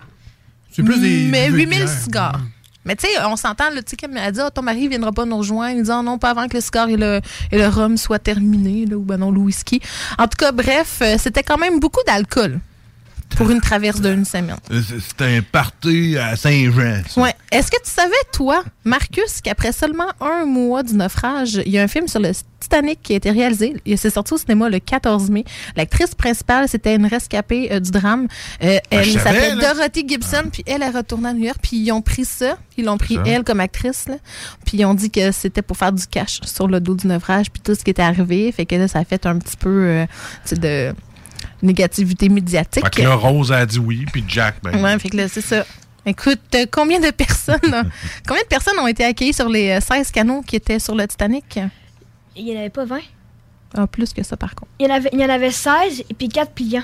C'est plus des. Mais des 8000 bières. cigares. Mais tu sais, on s'entend, tu sais, comme elle a dit, Ah, ton mari viendra pas nous rejoindre. Il dit, Ah, non, pas avant que le cigare et le, et le rhum soient terminés, là, ou ben non, le whisky. En tout cas, bref, euh, c'était quand même beaucoup d'alcool pour une traverse d'une semaine. C'était un party à Saint-Jean. Ouais. Est-ce que tu savais, toi, Marcus, qu'après seulement un mois du naufrage, il y a un film sur le Titanic qui a été réalisé? Il s'est sorti au cinéma le 14 mai. L'actrice principale, c'était une rescapée euh, du drame. Euh, Ben, elle là. Dorothy Gibson, puis elle est retournée à New York, puis ils ont pris ça. Ils l'ont pris, Ça. elle, comme actrice, là. Puis ils ont dit que c'était pour faire du cash sur le dos du naufrage, puis tout ce qui était arrivé. Fait que là, ça a fait un petit peu euh, de négativité médiatique. Fait que là, Rose a dit oui, puis Jack, ben. Ouais, fait que là, c'est ça. Écoute, euh, combien de personnes euh, [LAUGHS] combien de personnes ont été accueillies sur les euh, 16 canaux qui étaient sur le Titanic? Il n'y en avait pas 20. Ah, plus que ça, par contre. Il y en avait, il y en avait 16 et puis 4 pliants.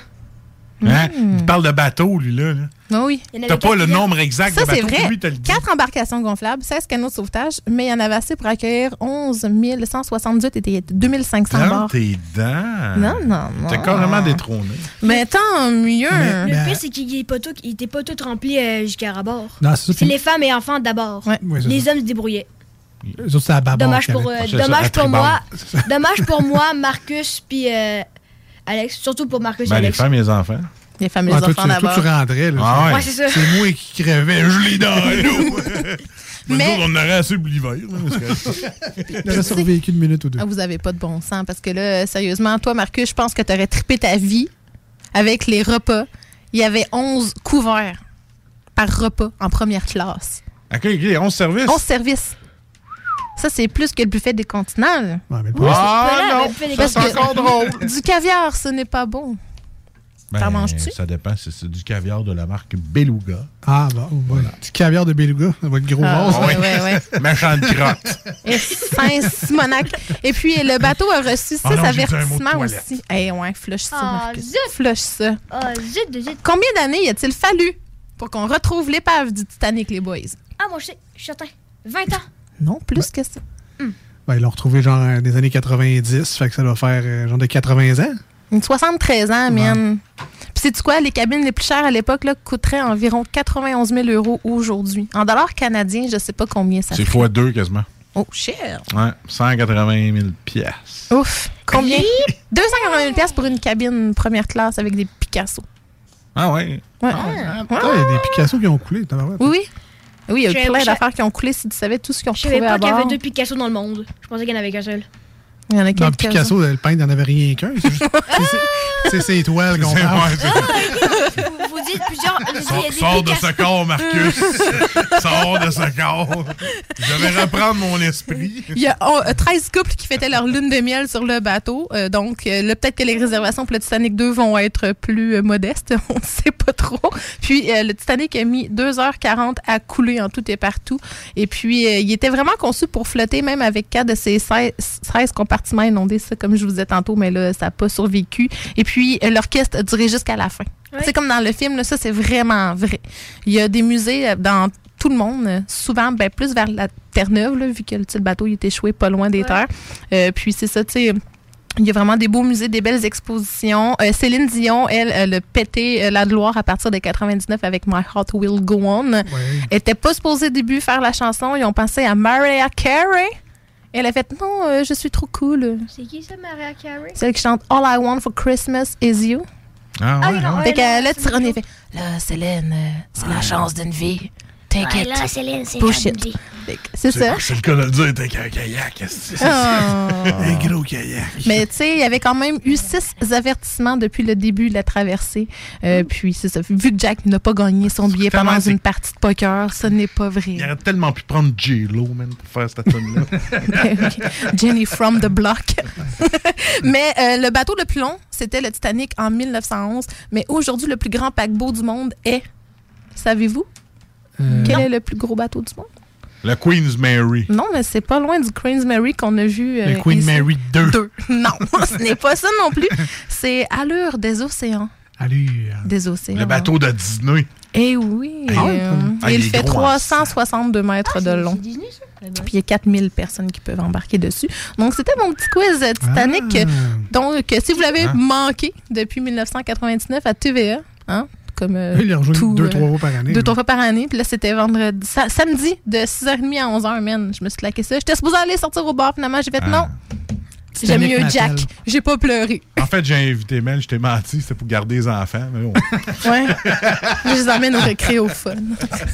Hein? Hmm. Il parle de bateau, lui, là. là. Ah oui. T'as pas le nombre exact Ça, de c'est bateaux. vrai. Lui, le. Quatre embarcations gonflables, 16 canaux de sauvetage, mais il y en avait assez pour accueillir 11 178 et il y a 2500 Dans morts. tes dents. Non, non, non. T'es carrément détrôné. Mais tant mieux. Le pire, c'est qu'il n'était pas tout, il était pas tout rempli euh, jusqu'à rabord. Non, c'est les femmes et enfants d'abord. Ouais, les ça. hommes se débrouillaient. Autres, à Dommage pour, euh, dommage pour moi. [LAUGHS] dommage pour moi, Marcus puis euh, Alex. Surtout pour Marcus et Ben, les Alex. femmes et les enfants. Les fameux Ah, toi, enfants tu, toi, d'abord. tu rentrais. Là, Ah ouais. Ouais, c'est ça. C'est moi qui crevais. Je l'ai dans l'eau. [LAUGHS] Mais Mais- nous autres, on aurait assez pour l'hiver. que- J'aurais survécu une minute ou deux. Ah, vous avez pas de bon sens parce que là, sérieusement, toi, Marcus, je pense que tu aurais trippé ta vie avec les repas. Il y avait 11 couverts par repas en première classe. OK, OK, 11 services. 11 services. Ça, c'est plus que le buffet des continents. là. Ouais, mais Oui, Ah, non, c'est encore drôle. [LAUGHS] Du caviar, ce n'est pas bon. Ben, T'en manges-tu? Ça dépend si c'est du caviar de la marque Beluga. Ah, bon, voilà. Du caviar de beluga. Ça va être gros Ah, rose. ouais, ouais, ouais. [LAUGHS] Méchante crotte. Et Saint-Simonac. Et puis, le bateau a reçu Ah six de avertissements aussi. Eh ouais, flush ça, Ah, Marcus. zut! Flush ça. Ah, zut, zut. Combien d'années y a-t-il fallu pour qu'on retrouve l'épave du Titanic, les boys? Ah, moi, je sais, je suis certain. 20 ans. Non, plus que ça. Ben, ils l'ont retrouvé genre euh, des années 90. Fait que ça doit faire euh, genre de 80 ans. Une 73 ans, man. Puis sais-tu quoi? Les cabines les plus chères à l'époque là, coûteraient environ 91 000 euros aujourd'hui. En dollars canadiens, je sais pas combien ça C'est fait. fois deux quasiment. Oh, cher. Ouais, 180 000 piastres. Ouf. Combien? 280 000 piastres pour une cabine première classe avec des Picasso. Ah ouais. Ouais. Ah, il y a des Picasso qui ont coulé. Oui, oui. Oui, il y a eu plein d'affaires qui ont coulé si tu savais tout ce qu'ils ont Je savais pas à qu'il y avait bord. deux Picasso dans le monde. Je pensais qu'il y en avait qu'un seul. Il y en a Dans quelques Picasso, le peintre, il n'y en avait rien qu'un. C'est ses étoiles qu'on [LAUGHS] C'est- parle. vous, vous dites plusieurs. Sors, sors de ce corps, Marcus. [LAUGHS] sors de ce corps. Je vais reprendre mon esprit. Il y a oh, euh, 13 couples qui fêtaient leur lune de miel sur le bateau. Euh, donc, euh, peut-être que les réservations pour le Titanic 2 vont être plus euh, modestes. [LAUGHS] On ne sait pas trop. Puis, euh, le Titanic a mis 2h40 à couler en tout et partout. Et puis, euh, il était vraiment conçu pour flotter, même avec quatre de ses 16, 16 compartiments inondés, ça, comme je vous disais tantôt, mais là, ça n'a pas survécu. Et puis, euh, l'orchestre a duré jusqu'à la fin. C'est comme dans le film, là, ça, c'est vraiment vrai. Il y a des musées euh, dans tout le monde, euh, souvent ben, plus vers la Terre-Neuve, là, vu que le, le bateau il est échoué pas loin des terres. Euh, puis c'est ça, tu sais. Il y a vraiment des beaux musées, des belles expositions. Euh, Céline Dion, elle, elle a pété euh, la gloire à partir de 99 avec My Heart Will Go On. Elle était pas supposée au début faire la chanson. Ils ont pensé à Mariah Carey. Elle a fait non, euh, je suis trop cool. C'est qui ça, Mariah Carey? Celle qui chante All I Want for Christmas is You. Ah Ah, ouais, non, Fait ouais, qu'elle là, a tiré et fait Là, Céline, euh, c'est la chance d'une vie. Take Ouais, it. là, Céline, c'est Push la it. musique. Fait que C'est ça. C'est le cas de le dire, t'es qu'un kayak. Oh. Un gros kayak. Mais tu sais, il y avait quand même eu six avertissements depuis le début de la traversée. Euh, puis c'est ça. Vu que Jack n'a pas gagné son billet pendant c'est- une partie de poker, ce n'est pas vrai. Il aurait tellement pu prendre J-Lo, man, pour faire cette tune-là. [LAUGHS] Jenny from the block. [LAUGHS] Mais euh, le bateau le plus long, c'était le Titanic en 1911. Mais aujourd'hui, le plus grand paquebot du monde est, savez-vous? Quel est le plus gros bateau du monde? Le Queen's Mary. Non, mais c'est pas loin du Queen's Mary qu'on a vu. euh, Le Queen. Mary 2. [LAUGHS] Non, [LAUGHS] ce n'est pas ça non plus. C'est Allure des océans. Allure. Des océans. Le bateau de Disney. Eh oui. Ah ouais? euh, Ah, il il fait gros en 362 mètres de long. Puis il y a 4000 personnes qui peuvent embarquer dessus. Donc, c'était mon petit quiz euh, Titanic. Ah. Donc, euh, si vous l'avez Ah. manqué depuis 1999 à TVA, hein, comme euh, Il rejoint tout, deux, euh, trois fois par année. deux, trois fois par année. Puis là, c'était vendredi, sa- samedi de 6h30 à 11h, man. Je me suis claqué ça. J'étais supposée aller sortir au bar, finalement. J'ai fait non. J'ai mis un Titanic Jack. J'ai pas pleuré. En fait, j'ai invité Mel, je t'ai menti, c'était pour garder les enfants. Mais bon. [LAUGHS] Ouais. Je les emmène au récré au fun.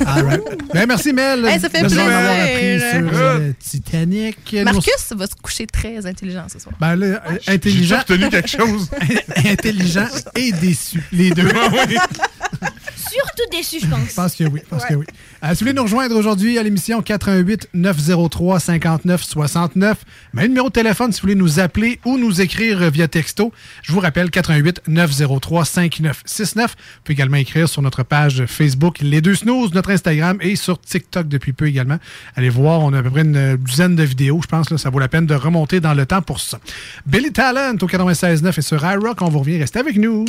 All right. Ben, merci, Mel. Hey, ça fait nous plaisir. sur le Titanic. Marcus va se coucher très intelligent ce soir. Ben là, euh, intelligent. J'ai quelque chose. [LAUGHS] intelligent et déçu. Les deux. [LAUGHS] Surtout déçu, je pense. Je pense que oui. que oui. Euh, si vous voulez nous rejoindre aujourd'hui à l'émission 88 903 59 69, même numéro de téléphone si vous voulez nous appeler ou nous écrire via texto. Je vous rappelle 88 903 59 69. Vous pouvez également écrire sur notre page Facebook Les Deux Snooze, notre Instagram et sur TikTok depuis peu également. Allez voir, on a à peu près une dizaine de vidéos, je pense. Là, ça vaut la peine de remonter dans le temps pour ça. Billy Talent au 96.9 et sur iRock, on vous revient. Restez avec nous.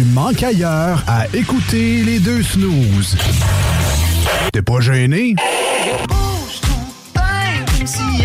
Tu manques ailleurs à écouter les deux snooze. T'es pas gêné? S'il y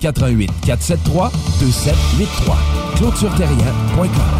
88 473 2783. ClôtureTerrien.com.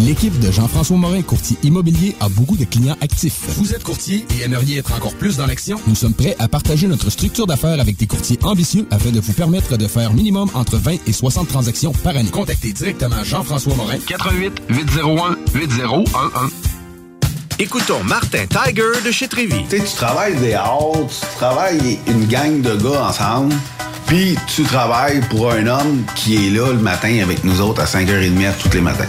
L'équipe de Jean-François Morin, courtier immobilier, a beaucoup de clients actifs. Vous êtes courtier et aimeriez être encore plus dans l'action? Nous sommes prêts à partager notre structure d'affaires avec des courtiers ambitieux afin de vous permettre de faire minimum entre 20 et 60 transactions par année. Contactez directement Jean-François Morin. 88 801 8011. Écoutons Martin Tiger de chez Trévy. Tu sais, tu travailles des heures, tu travailles une gang de gars ensemble, puis tu travailles pour un homme qui est là le matin avec nous autres à 5h30 tous les matins.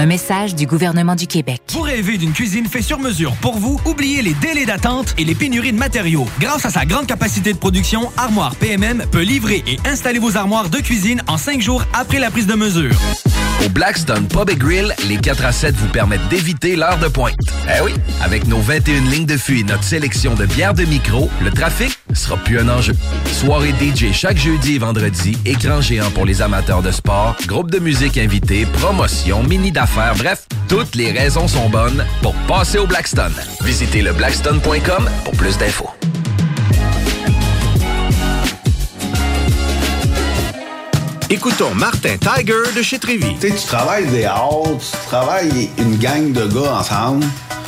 Un message du gouvernement du Québec. Vous rêvez d'une cuisine faite sur mesure pour vous? Oubliez les délais d'attente et les pénuries de matériaux. Grâce à sa grande capacité de production, Armoire PMM peut livrer et installer vos armoires de cuisine en cinq jours après la prise de mesure. Au Blackstone Pub et Grill, les 4 à 7 vous permettent d'éviter l'heure de pointe. Eh oui, avec nos 21 lignes de fût et notre sélection de bières de micro, le trafic sera plus un enjeu. Soirée DJ chaque jeudi et vendredi, écran géant pour les amateurs de sport, groupe de musique invité, promotion, mini d'affaires, bref, toutes les raisons sont bonnes pour passer au Blackstone. Visitez le blackstone.com pour plus d'infos. Écoutons Martin Tiger de chez Trévy. Tu sais, tu travailles des heures, tu travailles une gang de gars ensemble,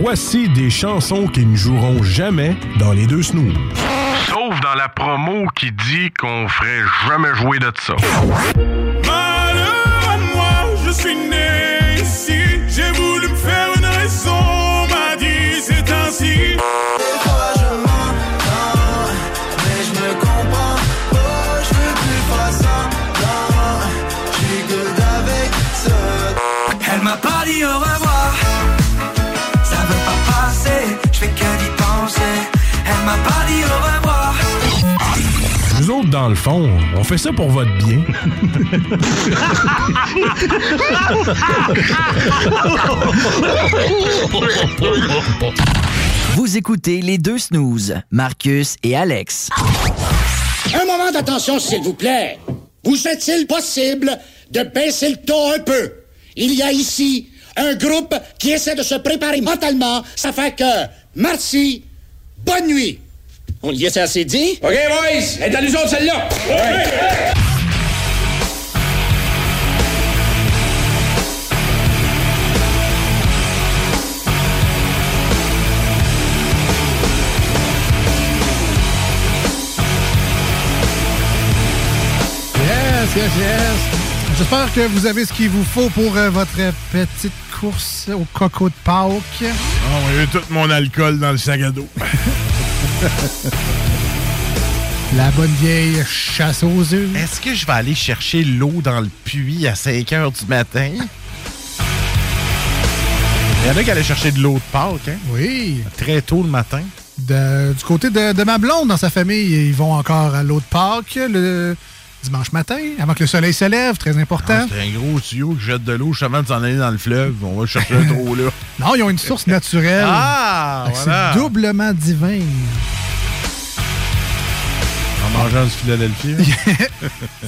Voici des chansons qui ne joueront jamais dans les deux snooze. Sauf dans la promo qui dit qu'on ferait jamais jouer de ça. Dans le fond, on fait ça pour votre bien. Vous écoutez les deux snooze, Marcus et Alex. Un moment d'attention, s'il vous plaît. Vous est-il possible de baisser le ton un peu? Il y a ici un groupe qui essaie de se préparer mentalement. Ça fait que, merci, bonne nuit. On y est assez dit? OK, boys, est à nous autres, celle-là. Yes, yes, yes. J'espère que vous avez ce qu'il vous faut pour euh, votre petite course au coco de Pâques. Ah, j'ai tout mon alcool dans le sac à dos. [LAUGHS] [LAUGHS] La bonne vieille chasse aux œufs. Est-ce que je vais aller chercher l'eau dans le puits à 5 heures du matin? Il y en a qui allaient chercher de l'eau de Pâques, hein? Oui. Très tôt le matin. De- du côté de, de ma blonde, dans sa famille, ils vont encore à l'eau de Pâques le dimanche matin, avant que le soleil se lève, très important. Ah, C'est un gros tuyau qui jette de l'eau juste avant de s'en aller dans le fleuve. On va chercher le [LAUGHS] trou là. non, ils ont une source naturelle. Ah, voilà. C'est doublement divin. En mangeant du Philadelphie. [LAUGHS]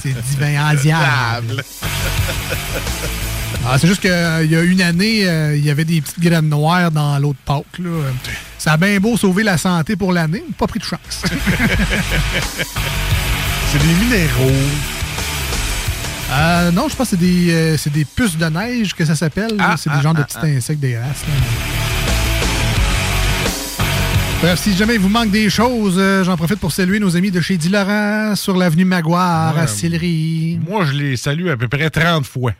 C'est divin en diable. Ah, c'est juste qu'il y a une année, euh, il y avait des petites graines noires dans l'eau de Pâques. là. Euh, Ça a bien beau sauver la santé pour l'année, mais pas pris de chance. [LAUGHS] C'est des minéraux. Euh, non, je pense que c'est des, euh, c'est des puces de neige que ça s'appelle. Ah, c'est des ah, genres de ah, petits insectes dégueulasses. Bref, si jamais il vous manque des choses, euh, j'en profite pour saluer nos amis de chez Di Laurent sur l'avenue Maguire Ouais, à Sillery. Moi, je les salue à peu près 30 fois.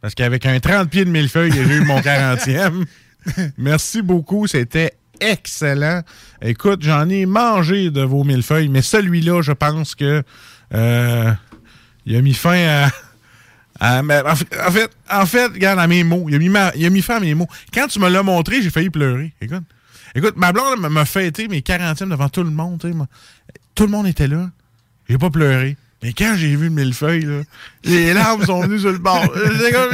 Parce qu'avec un 30 pieds de millefeuille, j'ai eu mon 40e. [LAUGHS] Merci beaucoup, c'était excellent. Écoute, j'en ai mangé de vos millefeuilles, mais celui-là, je pense que euh, il a mis fin à. à- mais en, fait, en fait, en fait, regarde, à mes mots. Il a mis, ma- il a mis fin à mes mots. Quand tu me l'as montré, j'ai failli pleurer. Écoute, écoute ma blonde m'a- fêté mes 40e devant tout le monde. moi. Tout le monde était là. J'ai pas pleuré. Mais quand j'ai vu le millefeuille, là, les larmes sont venues sur le bord. [LAUGHS] J'étais comme,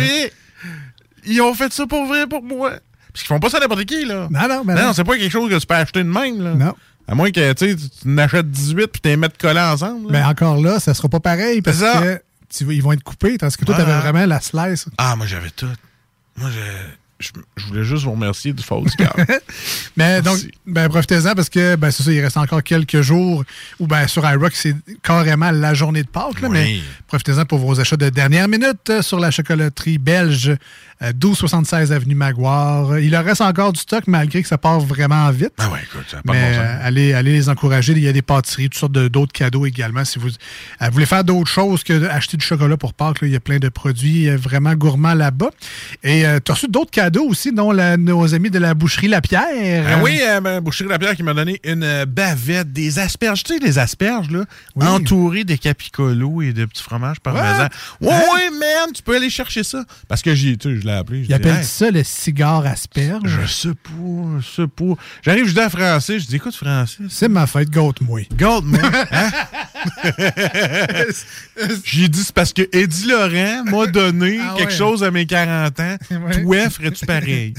ils ont fait ça pour vrai pour moi. Parce qu'ils font pas ça n'importe qui, là. Non, non, ben non. non. c'est pas quelque chose que tu peux acheter de même, là. Non. À moins que, tu n'achètes 18 puis tu les mettes collés ensemble. là. Mais encore là, ça sera pas pareil parce que tu- ils vont être coupés, tandis que toi, Ah. t'avais vraiment la slice. Ah, moi, j'avais tout. Moi, je, je, je voulais juste vous remercier du faux du cœur. [LAUGHS] Mais donc, ben, profitez-en parce que ben, c'est ça, il reste encore quelques jours où ben, sur iRock, c'est carrément la journée de Pâques. là, Oui. Mais profitez-en pour vos achats de dernière minute euh, sur la chocolaterie belge euh, 1276 Avenue Maguire. Il leur reste encore du stock malgré que ça part vraiment vite. Ah ouais, écoute, ça Mais bon euh, allez, allez les encourager. Il y a des pâtisseries, toutes sortes d'autres cadeaux également. Si vous euh, voulez faire d'autres choses que d'acheter du chocolat pour Pâques, là, il y a plein de produits euh, vraiment gourmands là-bas. Et tu as reçu d'autres cadeaux aussi, dont la- nos amis de la boucherie La Pierre. Ah oui, euh, Boucherie Lapierre qui m'a donné une bavette, des asperges. Tu sais, les asperges, là, entourées de capicolos et de petits fromages parmesan. Ouais, Hein? ouais, man, tu peux aller chercher ça. Parce que j'ai, tu sais, je l'ai appelé. Il appelle Hey, ça le cigare asperge. Je sais pas, je sais pas. J'arrive, je dis à Français, je dis, écoute, Français. C'est ma fête, gâte-moi. Gâte-moi. [LAUGHS] Hein? J'ai dit, c'est parce que Eddie Laurent m'a donné Ah quelque ouais. chose à mes 40 ans. [LAUGHS] Ouais. Toi, pareil?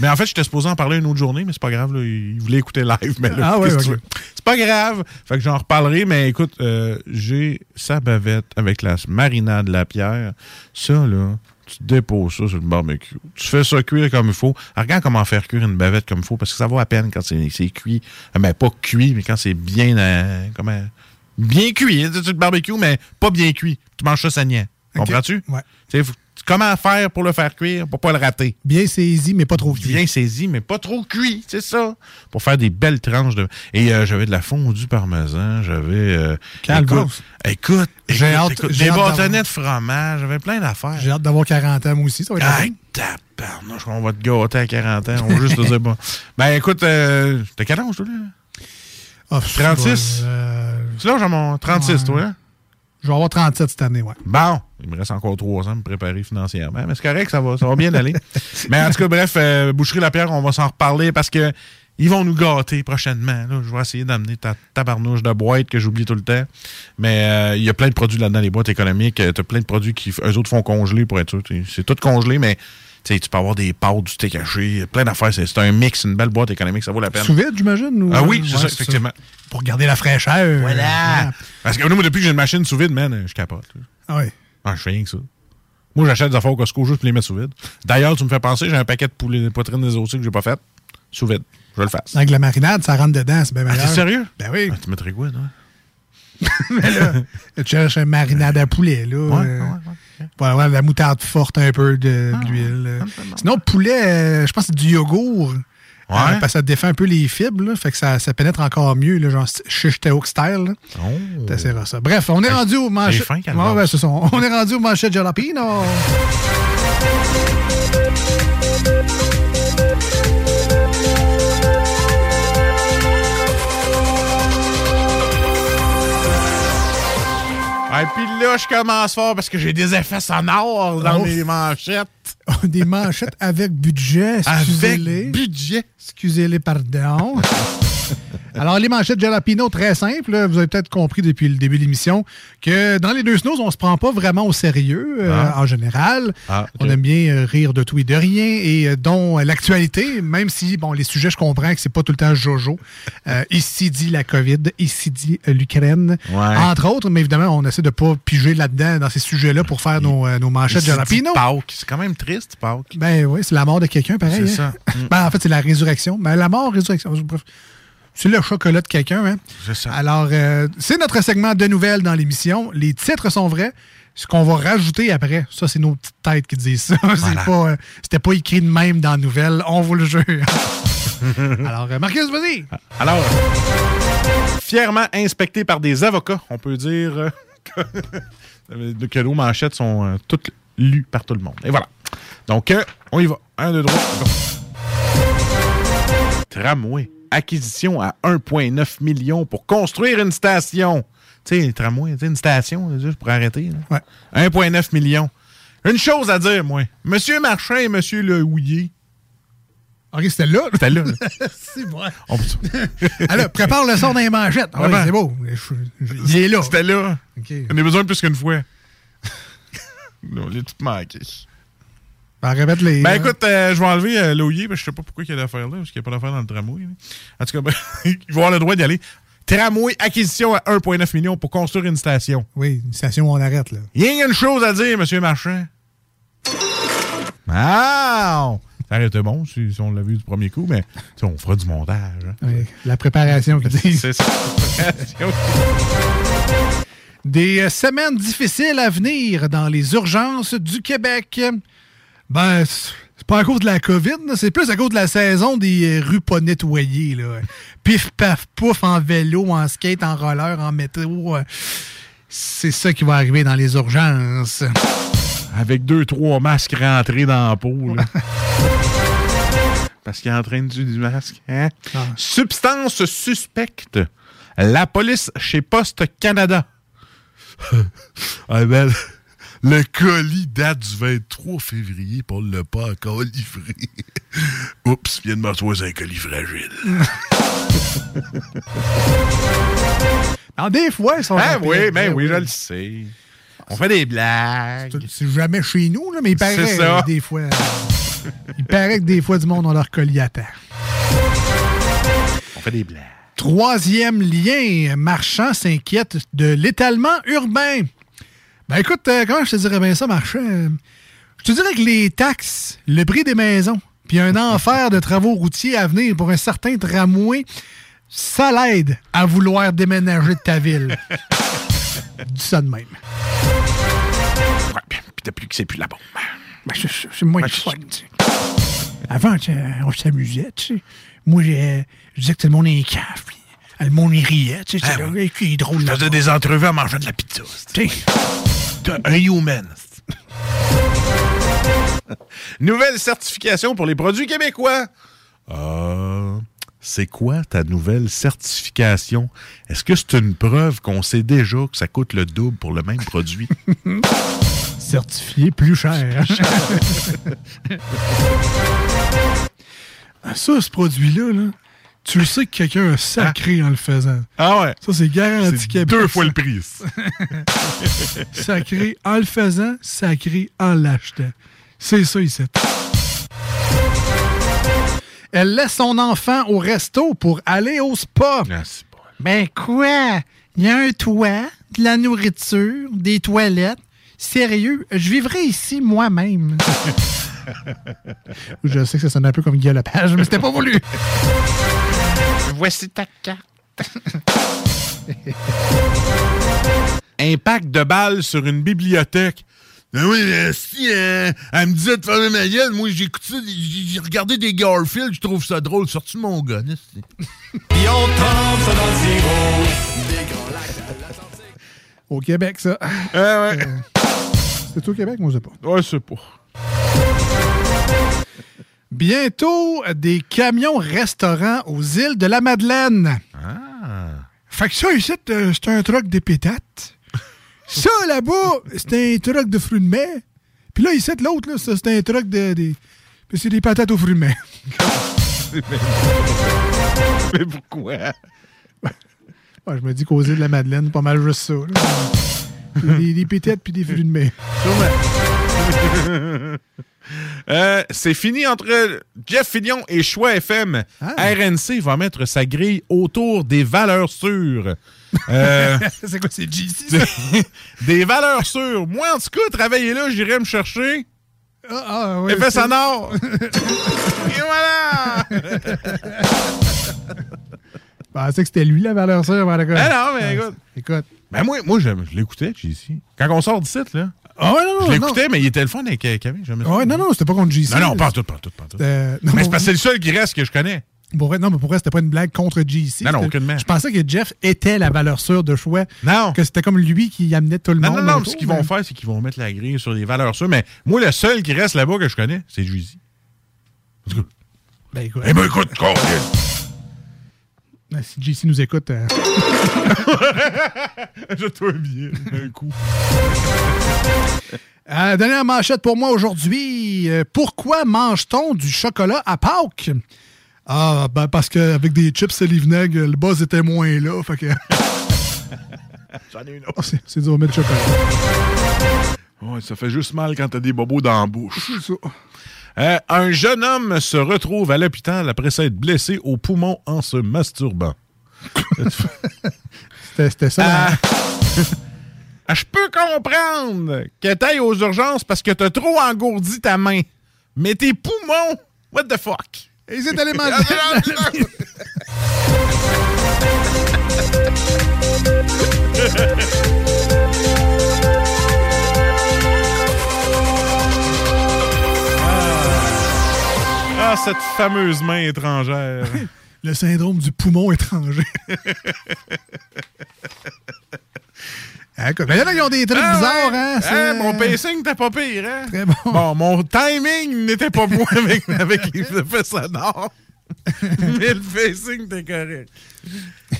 mais en fait, j'étais supposé en parler une autre journée, mais c'est pas grave. Là, il voulait écouter live. Mais là, Ah ouais? C'est pas grave. Fait que j'en reparlerai, mais écoute, euh, j'ai sa bavette avec la marinade de la pierre. Ça, là, tu déposes ça sur le barbecue. Tu fais ça cuire comme il faut. Alors, regarde comment faire cuire une bavette comme il faut, parce que ça vaut à peine quand c'est c'est cuit. Euh, Ben, pas cuit, mais quand c'est bien... euh, comment... Bien cuit. sais, le barbecue, mais pas bien cuit. Tu manges ça saignant. Comprends-tu? Ouais. Tu sais, faut- comment faire pour le faire cuire, pour pas le rater? Bien saisi, mais pas trop cuit. Bien saisi, mais pas trop cuit, c'est ça. Pour faire des belles tranches de. Et euh, j'avais de la fondue parmesan, j'avais. euh, écoute, écoute, J'ai hâte- écoute, des bâtonnets de fromage, j'avais plein d'affaires. J'ai hâte d'avoir 40 ans, moi aussi. Ça va être tabarnouche, on va te gâter à 40 ans. On va juste te dire bon. [LAUGHS] Ben écoute, euh, t'as quel âge, toi, là? Ah, 36? euh, C'est là, j'ai mon 36, Ouais. toi, hein? Je vais avoir 37 cette année, ouais. Bon, il me reste encore trois ans de me préparer financièrement, mais c'est correct, ça va, ça va bien aller. [LAUGHS] mais en tout cas, bref, euh, Boucherie Lapierre, on va s'en reparler parce que ils vont nous gâter prochainement. là. Je vais essayer d'amener ta tabarnouche de boîte que j'oublie tout le temps. Mais euh, il y a plein de produits là-dedans, les boîtes économiques. Tu as plein de produits qui, eux autres, font congeler pour être sûr. C'est tout congelé, mais tu sais, tu peux avoir des pâtes, du steak haché, plein d'affaires. C'est c'est un mix, une belle boîte économique, ça vaut la peine. Sous vide, j'imagine? ou- Ah oui, c'est Ouais, ça, effectivement. Pour garder la fraîcheur. Voilà. Parce que nous, moi, depuis que j'ai une machine sous vide, man, je capote. Ah oui. Ah, je fais rien que ça. Moi, j'achète des affaires au Costco juste pour les mettre sous vide. D'ailleurs, tu me fais penser, j'ai un paquet de poulet, de poitrine des aussi que j'ai pas fait. Sous vide. Je vais le faire. Avec la marinade, ça rentre dedans, c'est bien Ah, meilleur. t'es sérieux? Ben oui. Ah, tu mettrais quoi, toi? [LAUGHS] Mais là, tu cherches un marinade à poulet, là. Ouais, euh, Pour avoir de la moutarde forte, un peu de, Ah, de l'huile. euh. Sinon, poulet, euh, je pense que c'est du yogourt. Euh, parce que ça défait un peu les fibres, là, fait que ça, ça pénètre encore mieux, là, genre shish taouk style. là. Oh. T'essaieras ça. Bref, on est rendu au manchette. Ouais, ouais. On est rendu au manchette jalapeno. Puis là, je commence fort parce que j'ai des effets sonores dans Oh. mes manchettes. Des manchettes avec budget, excusez-les. Avec budget. Excusez-les, pardon. Alors, les manchettes Jalapino, très simples. là. Vous avez peut-être compris depuis le début de l'émission que dans les deux snows, on se prend pas vraiment au sérieux euh, Ah. en général. Ah. On aime bien euh, rire de tout et de rien et euh, dont l'actualité, même si, bon, les sujets, je comprends que c'est pas tout le temps jojo. Euh, ici dit la COVID, ici dit l'Ukraine, Ouais. entre autres, mais évidemment, on essaie de pas piger là-dedans dans ces sujets-là pour faire nos, nos manchettes Ici Jalapino. C'est quand même triste, Pâques. Ben oui, c'est la mort de quelqu'un, pareil. C'est hein. ça. Mm. Ben, en fait, c'est la résurrection. Ben, la mort, résurrection. Bref. C'est le chocolat de quelqu'un. Hein? C'est ça. Alors, euh, c'est notre segment de nouvelles dans l'émission. Les titres sont vrais. Ce qu'on va rajouter après, ça, c'est nos petites têtes qui disent ça. [LAUGHS] Voilà. euh, C'était pas écrit de même dans la nouvelle. On vous le jure. [LAUGHS] Alors, euh, Marcus, vas-y. Alors, fièrement inspecté par des avocats, on peut dire que, [LAUGHS] que nos manchettes sont toutes lues par tout le monde. Et voilà. Donc, on y va. Un, deux, trois. Tramway. Acquisition à 1,9 million pour construire une station. Tu sais, tramway, tu sais, une station, juste pour arrêter. là. 1,9 million. Une chose à dire, moi. Monsieur Marchand et Monsieur Le Houillet. OK, c'était là. C'était là. là. [LAUGHS] c'est vrai. On- [LAUGHS] Alors, prépare le son les manchettes. Ah Vraiment. c'est beau. Il est là. C'était là. On a besoin plus qu'une fois. [LAUGHS] On l'a tout manqué. Ben, remettre les. Ben écoute, euh, je vais enlever euh, Loyer, parce que je sais pas pourquoi il y a l'affaire là, parce qu'il n'y a pas d'affaire dans le tramway. là. En tout cas, ben, [LAUGHS] il va avoir le droit d'y aller. Tramway, acquisition à 1,9 million pour construire une station. Oui, une station où on arrête, là. Il y a une chose à dire, Monsieur Marchand. Ah! Ça aurait été bon si, si on l'a vu du premier coup, mais on fera du montage. hein. Oui, la préparation qui dit. [LAUGHS] C'est ça. Des euh, semaines difficiles à venir dans les urgences du Québec. Ben, c'est pas à cause de la COVID, c'est plus à cause de la saison des rues pas nettoyées. Là. Pif, paf, pouf, en vélo, en skate, en roller, en métro. euh, C'est ça qui va arriver dans les urgences. Avec deux, trois masques rentrés dans la peau. là. Parce qu'il est en train de du masque. hein? Substance suspecte. La police chez Poste Canada. [LAUGHS] ah ben, le colis date du 23 février, pour le pas encore livré. [LAUGHS] Oups, vient de me retrouver un colis fragile. [LAUGHS] Des fois, ils sont. Ah rapides, oui, ben oui, je le sais. On fait des blagues. C'est jamais chez nous, là, mais il paraît ça. des fois. il paraît que des fois, du monde ont leur collier à terre. On fait des blagues. Troisième lien, Marchand s'inquiète de l'étalement urbain. Ben écoute, euh, comment je te dirais bien ça, Marchand? Euh, Je te dirais que les taxes, le prix des maisons, puis un enfer de travaux routiers à venir pour un certain tramway, ça l'aide à vouloir déménager de ta ville. [LAUGHS] Dis ça de même. Ouais, puis depuis que c'est plus la bombe. Ben, c'est- moins de fun, tu sais. Avant, tu sais, on s'amusait, tu sais. Moi, j'ai- je disais que tout le monde est caf, puis le monde y riait, tu sais. Ah, ouais. là, qui est drôle, Je faisais des entrevues en mangeant de la pizza. Tu sais. Un human. [LAUGHS] Nouvelle certification pour les produits québécois. Euh, c'est quoi ta nouvelle certification? Est-ce que c'est une preuve qu'on sait déjà que ça coûte le double pour le même produit? [LAUGHS] Certifié plus cher. [LAUGHS] Ah, ça, ce produit-là, là, tu le sais que quelqu'un a sacré en le faisant. Ah ouais? Ça, c'est garanti Québec. deux fois le prix. [LAUGHS] sacré en le faisant, sacré en l'achetant. C'est ça, ici. Elle laisse son enfant au resto pour aller au spa. Ben quoi? Il y a un toit, de la nourriture, des toilettes. Sérieux, je vivrai ici moi-même. [LAUGHS] je sais que ça sonne un peu comme Guy Lepage, mais c'était pas voulu. Voici ta carte. [LAUGHS] Impact de balle sur une bibliothèque. Ben oui, mais si euh, elle me disait de fermer ma gueule, moi j'ai écouté, j'ai j'ai regardé des Garfield, je trouve ça drôle, sorti de mon ça le sirop. Au Québec, ça. ouais. C'est au Québec, moi, je sais pas. Ouais, c'est pas. Bientôt, des camions restaurants aux îles de la Madeleine. Ah. Fait que ça, ici, euh, c'est un truck des pétates. [LAUGHS] Ça, là-bas, c'est un truc de fruits de mer. Puis là, ici, l'autre, là, c'est un truc de. Des... Puis c'est des patates aux fruits de mer. [LAUGHS] Mais pourquoi? Ouais, je me dis causer de la Madeleine, pas mal juste ça. là. des, des pétettes puis des fruits de mer. [LAUGHS] Euh, c'est fini entre Jeff Fillion et Choix FM. Ah. RNC va mettre sa grille autour des valeurs sûres. Euh, [LAUGHS] c'est quoi, c'est GC? [LAUGHS] des valeurs sûres. Moi, en tout cas, travailler là, j'irai me chercher. Ah, ah, ouais, Effet sonore. [LAUGHS] Et voilà! Je pensais que c'était lui la valeur sûre. la Ben non, mais écoute. Écoute. Ben moi, moi je, je l'écoutais, JC. Quand on sort d'ici, là. Ah ouais, non, non, Je l'écoutais, non. mais il était le fun avec Camille. Ouais, non, non, c'était pas contre GC. Non, non, pas tout, pas tout, pas tout. Euh, non, mais c'est parce que c'est le seul qui reste que je connais. Pour vrai, non, mais pour vrai, c'était pas une blague contre GC. Non, non, aucunement. Je pensais que Jeff était la valeur sûre de choix. Non. Que c'était comme lui qui amenait tout le Non, monde. non, non, autour, ce qu'ils vont faire, c'est qu'ils vont mettre la grille sur les valeurs sûres. Mais moi, le seul qui reste là-bas que je connais, c'est Juicy. En tout cas. Ben écoute. Eh ben écoute, Si JC nous écoute. euh, [LAUGHS] Je toi bien, un coup. [LAUGHS] Euh, dernière manchette pour moi aujourd'hui. Euh, pourquoi mange-t-on du chocolat à Pâques? Ah, ben parce qu'avec des chips et les vinaigres, le buzz était moins là. Fait que... [LAUGHS] J'en ai une Ah, c'est c'est dur de mettre du chocolat. Ouais, ça fait juste mal quand t'as des bobos dans la bouche. C'est ça. Euh, un jeune homme se retrouve à l'hôpital après s'être blessé au poumon en se masturbant. [LAUGHS] C'était ça. Ah. Ah, Je peux comprendre que t'ailles aux urgences parce que t'as trop engourdi ta main. Mais tes poumons, what the fuck? Et c'est allé Ah, cette fameuse main étrangère. [LAUGHS] Le syndrome du poumon étranger. [LAUGHS] Ah, écoute, il y en a qui ont des trucs Ah bizarres, hein? Hein, c'est- mon pacing n'était pas pire, hein? Très bon. Bon, mon timing n'était pas bon avec, [LAUGHS] avec les effets sonores. Mais le pacing était correct.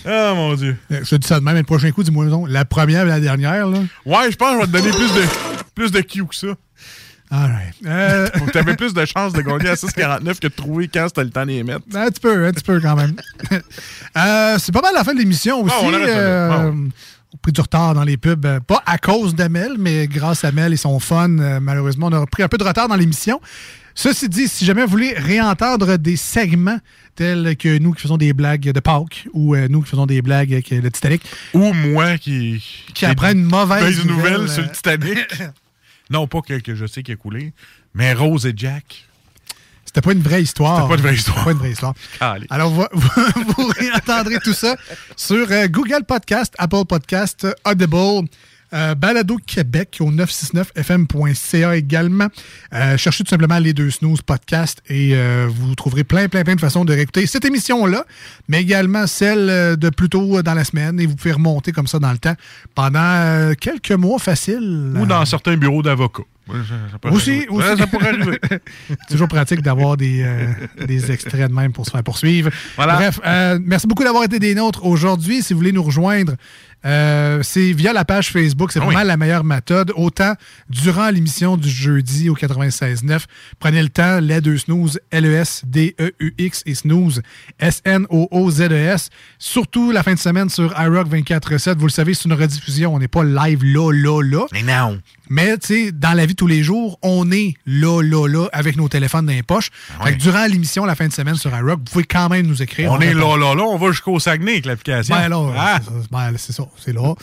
Ah, mon Dieu. Euh, Je te dis ça de même, mais le prochain coup, dis-moi la première et la dernière, là. Ouais, je pense que je vais te donner plus de, plus de Q que ça. All right. Euh, [LAUGHS] Faut que t'avais plus de chances de gagner à [LAUGHS] 6,49 que de trouver quand c'était le temps d'y mettre. un petit peu, un petit peu quand même. [LAUGHS] Euh, c'est pas mal la fin de l'émission aussi. Bon, on euh, Bon. Au prix du retard dans les pubs, euh, pas à cause d'Amel, mais grâce à Mel et son fun, euh, malheureusement, on a pris un peu de retard dans l'émission. Ceci dit, si jamais vous voulez réentendre des segments tels que nous qui faisons des blagues de Pâques ou euh, nous qui faisons des blagues avec le Titanic, Ou moi qui. Qui apprend une mauvaise nouvelle nouvelle, sur le Titanic. Non, pas que, que je sais qui a coulé, mais Rose et Jack. c'était pas une vraie histoire. C'était pas une vraie histoire. Pas une vraie histoire. [LAUGHS] Allez. Alors, vous, [LAUGHS] vous, vous réentendrez tout ça sur euh, Google Podcast, Apple Podcast, Audible, euh, Balado Québec au 969fm.ca également. Euh, cherchez tout simplement les deux snooze podcast et euh, vous trouverez plein, plein, plein de façons de réécouter cette émission-là, mais également celle de plus tôt dans la semaine et vous pouvez remonter comme ça dans le temps pendant quelques mois faciles. Ou dans certains bureaux d'avocats. Ça- Aussi, aussi. Ouais, ça pourrait arriver. [LAUGHS] Toujours pratique d'avoir des, euh, des extraits de même pour se faire poursuivre. Voilà. Bref, euh, merci beaucoup d'avoir été des nôtres aujourd'hui. Si vous voulez nous rejoindre, euh, c'est via la page Facebook. C'est Ah vraiment la meilleure méthode. Autant durant l'émission du jeudi au 96.9, prenez le temps, les deux snooze, L-E-S-D-E-U-X et snooze, S-N-O-O-Z-E-S. E Surtout la fin de semaine sur iRock 24.7. Vous le savez, c'est une rediffusion. On n'est pas live là, là, là. Mais non. Mais, tu sais, dans la vie de tous les jours, on est là, là, là, avec nos téléphones dans les poches. Fait que durant l'émission, la fin de semaine sur iRock, vous pouvez quand même nous écrire. On est répond. là, là, là. On va jusqu'au Saguenay avec l'application. Ben là, Ah. c'est ça, ben, c'est ça, c'est là.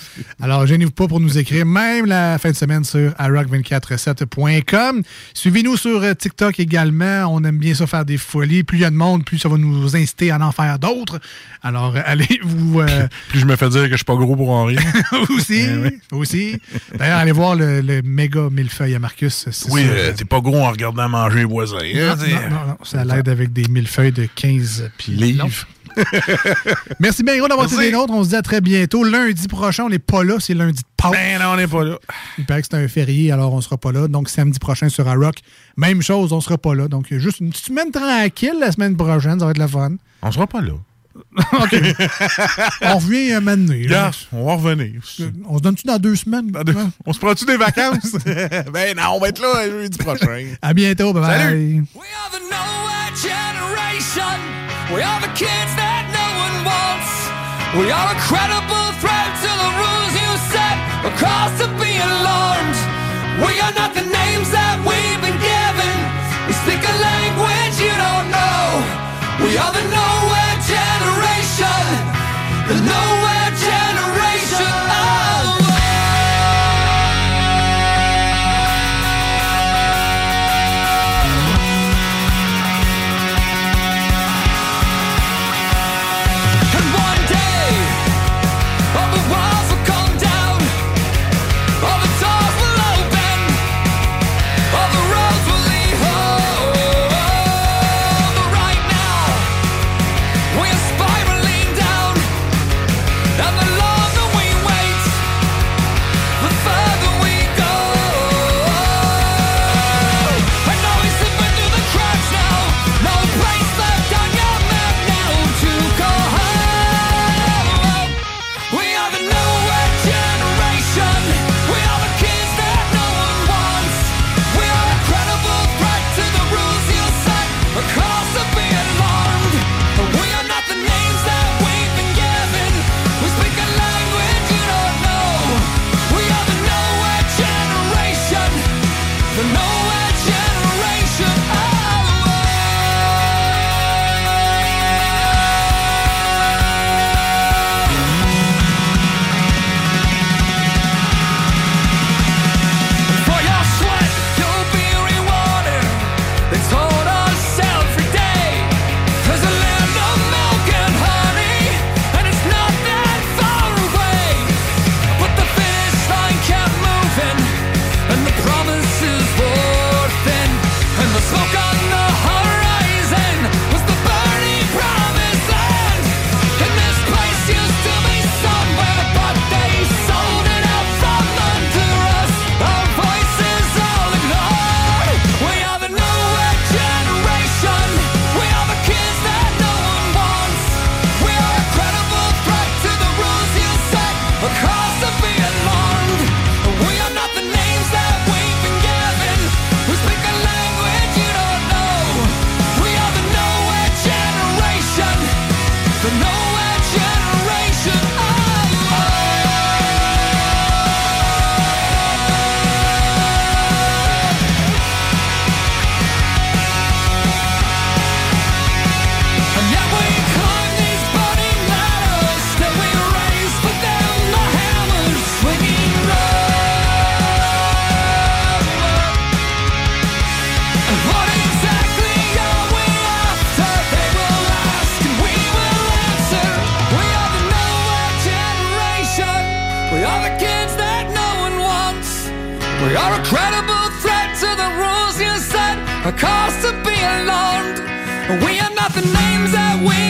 Alors, gênez-vous pas pour nous écrire, même la fin de semaine sur iRock247.com. Suivez-nous sur euh, TikTok également. On aime bien ça faire des folies. Plus il y a de monde, plus ça va nous inciter à en faire d'autres. Alors, euh, [LAUGHS] allez vous... euh, Puis je me fais dire que je suis pas gros pour en rien. [LAUGHS] aussi, Eh aussi. D'ailleurs, allez voir le, le méga millefeuille à Marcus. Oui, euh, t'es pas gros en regardant manger les voisins. hein, non, non, non, ça l'aide avec des millefeuilles de 15 puis Livres. [LAUGHS] Merci bien d'avoir été des nôtres. On se dit à très bientôt. Lundi prochain, on n'est pas là. C'est lundi de Pâques. Ben non, on n'est pas là. Il paraît que c'est un férié, alors on sera pas là. Donc samedi prochain sur rock même chose, on sera pas là. Donc juste une petite semaine tranquille la semaine prochaine, ça va être la fun. On sera pas là. [LAUGHS] OK. on revient euh, un moment on va revenir. On se donne-tu dans deux semaines? Dans deux... On se prend-tu des vacances? [LAUGHS] ben non, on va être là euh, lundi prochain. À bientôt, bye-bye. We are the generation. We are the kids that We are a credible threat to the rules you set. A cause to be alarmed. We are not the names that. the names that we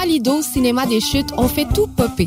Malido au cinéma des chutes, on fait tout popper.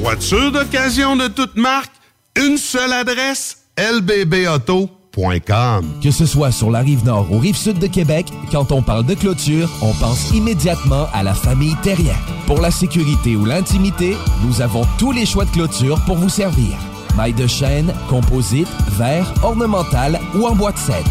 Voiture d'occasion de toute marque, une seule adresse, lbbauto.com. Que ce soit sur la rive nord ou rive sud de Québec, quand on parle de clôture, on pense immédiatement à la famille Terrien. Pour la sécurité ou l'intimité, nous avons tous les choix de clôture pour vous servir. Maille de chêne, composite, verre, ornemental ou en bois de cèdre.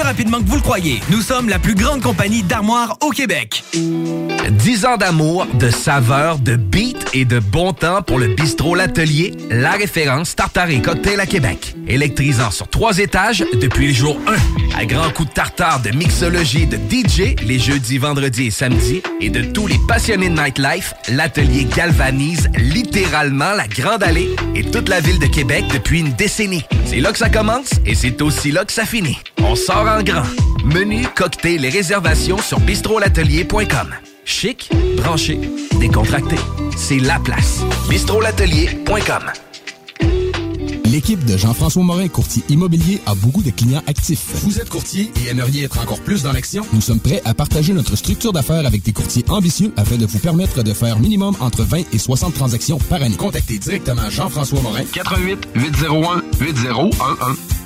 rapidement que vous le croyez. Nous sommes la plus grande compagnie d'armoires au Québec. 10 ans d'amour, de saveur, de beat et de bon temps pour le bistrot L'Atelier, la référence tartare et cocktail à Québec. Électrisant sur trois étages depuis le jour 1. À grands coups de tartare, de mixologie, de DJ, les jeudis, vendredis et samedis, et de tous les passionnés de nightlife, L'Atelier galvanise littéralement la Grande Allée et toute la ville de Québec depuis une décennie. C'est là que ça commence et c'est aussi là que ça finit. On sort en grand. Menu, cocktail et réservations sur bistrolatelier.com. Chic, branché, décontracté. C'est la place. bistrolatelier.com. L'équipe de Jean-François Morin, courtier immobilier, a beaucoup de clients actifs. Vous êtes courtier et aimeriez être encore plus dans l'action? Nous sommes prêts à partager notre structure d'affaires avec des courtiers ambitieux afin de vous permettre de faire minimum entre 20 et 60 transactions par année. Contactez directement Jean-François Morin. 88 801 8011.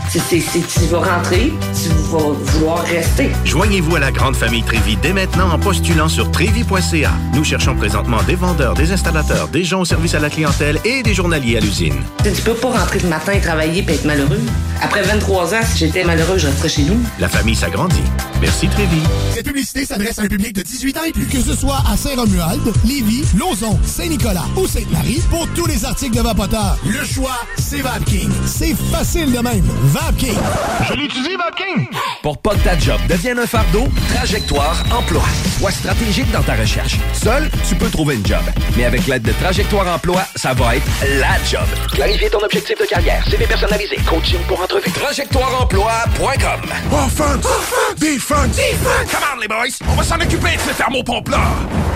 C'est- tu vas rentrer, tu vas vouloir rester. Joignez-vous à la grande famille Trévi dès maintenant en postulant sur trévi.ca. Nous cherchons présentement des vendeurs, des installateurs, des gens au service à la clientèle et des journaliers à l'usine. Tu peux pas rentrer le matin et travailler et être malheureux. Après 23 ans, si j'étais malheureux, je resterais chez nous. La famille s'agrandit. Merci Trévi. Cette publicité s'adresse à un public de 18 ans et plus. Que ce soit à Saint-Romuald, Lévis, Lauson, Saint-Nicolas ou Sainte-Marie, pour tous les articles de Vapoteur, le choix, c'est VapKing. C'est facile de même. VapKing. Je l'utilise, Vapking! Pour pas que ta job devienne un fardeau, Trajectoire Emploi. Sois stratégique dans ta recherche. Seul, tu peux trouver une job. Mais avec l'aide de Trajectoire Emploi, ça va être la job. Clarifier ton objectif de carrière, CV personnalisé, coaching pour entrevue. TrajectoireEmploi.com Offense! Defense! Come on, les boys! On va s'en occuper de ce thermopompe-là!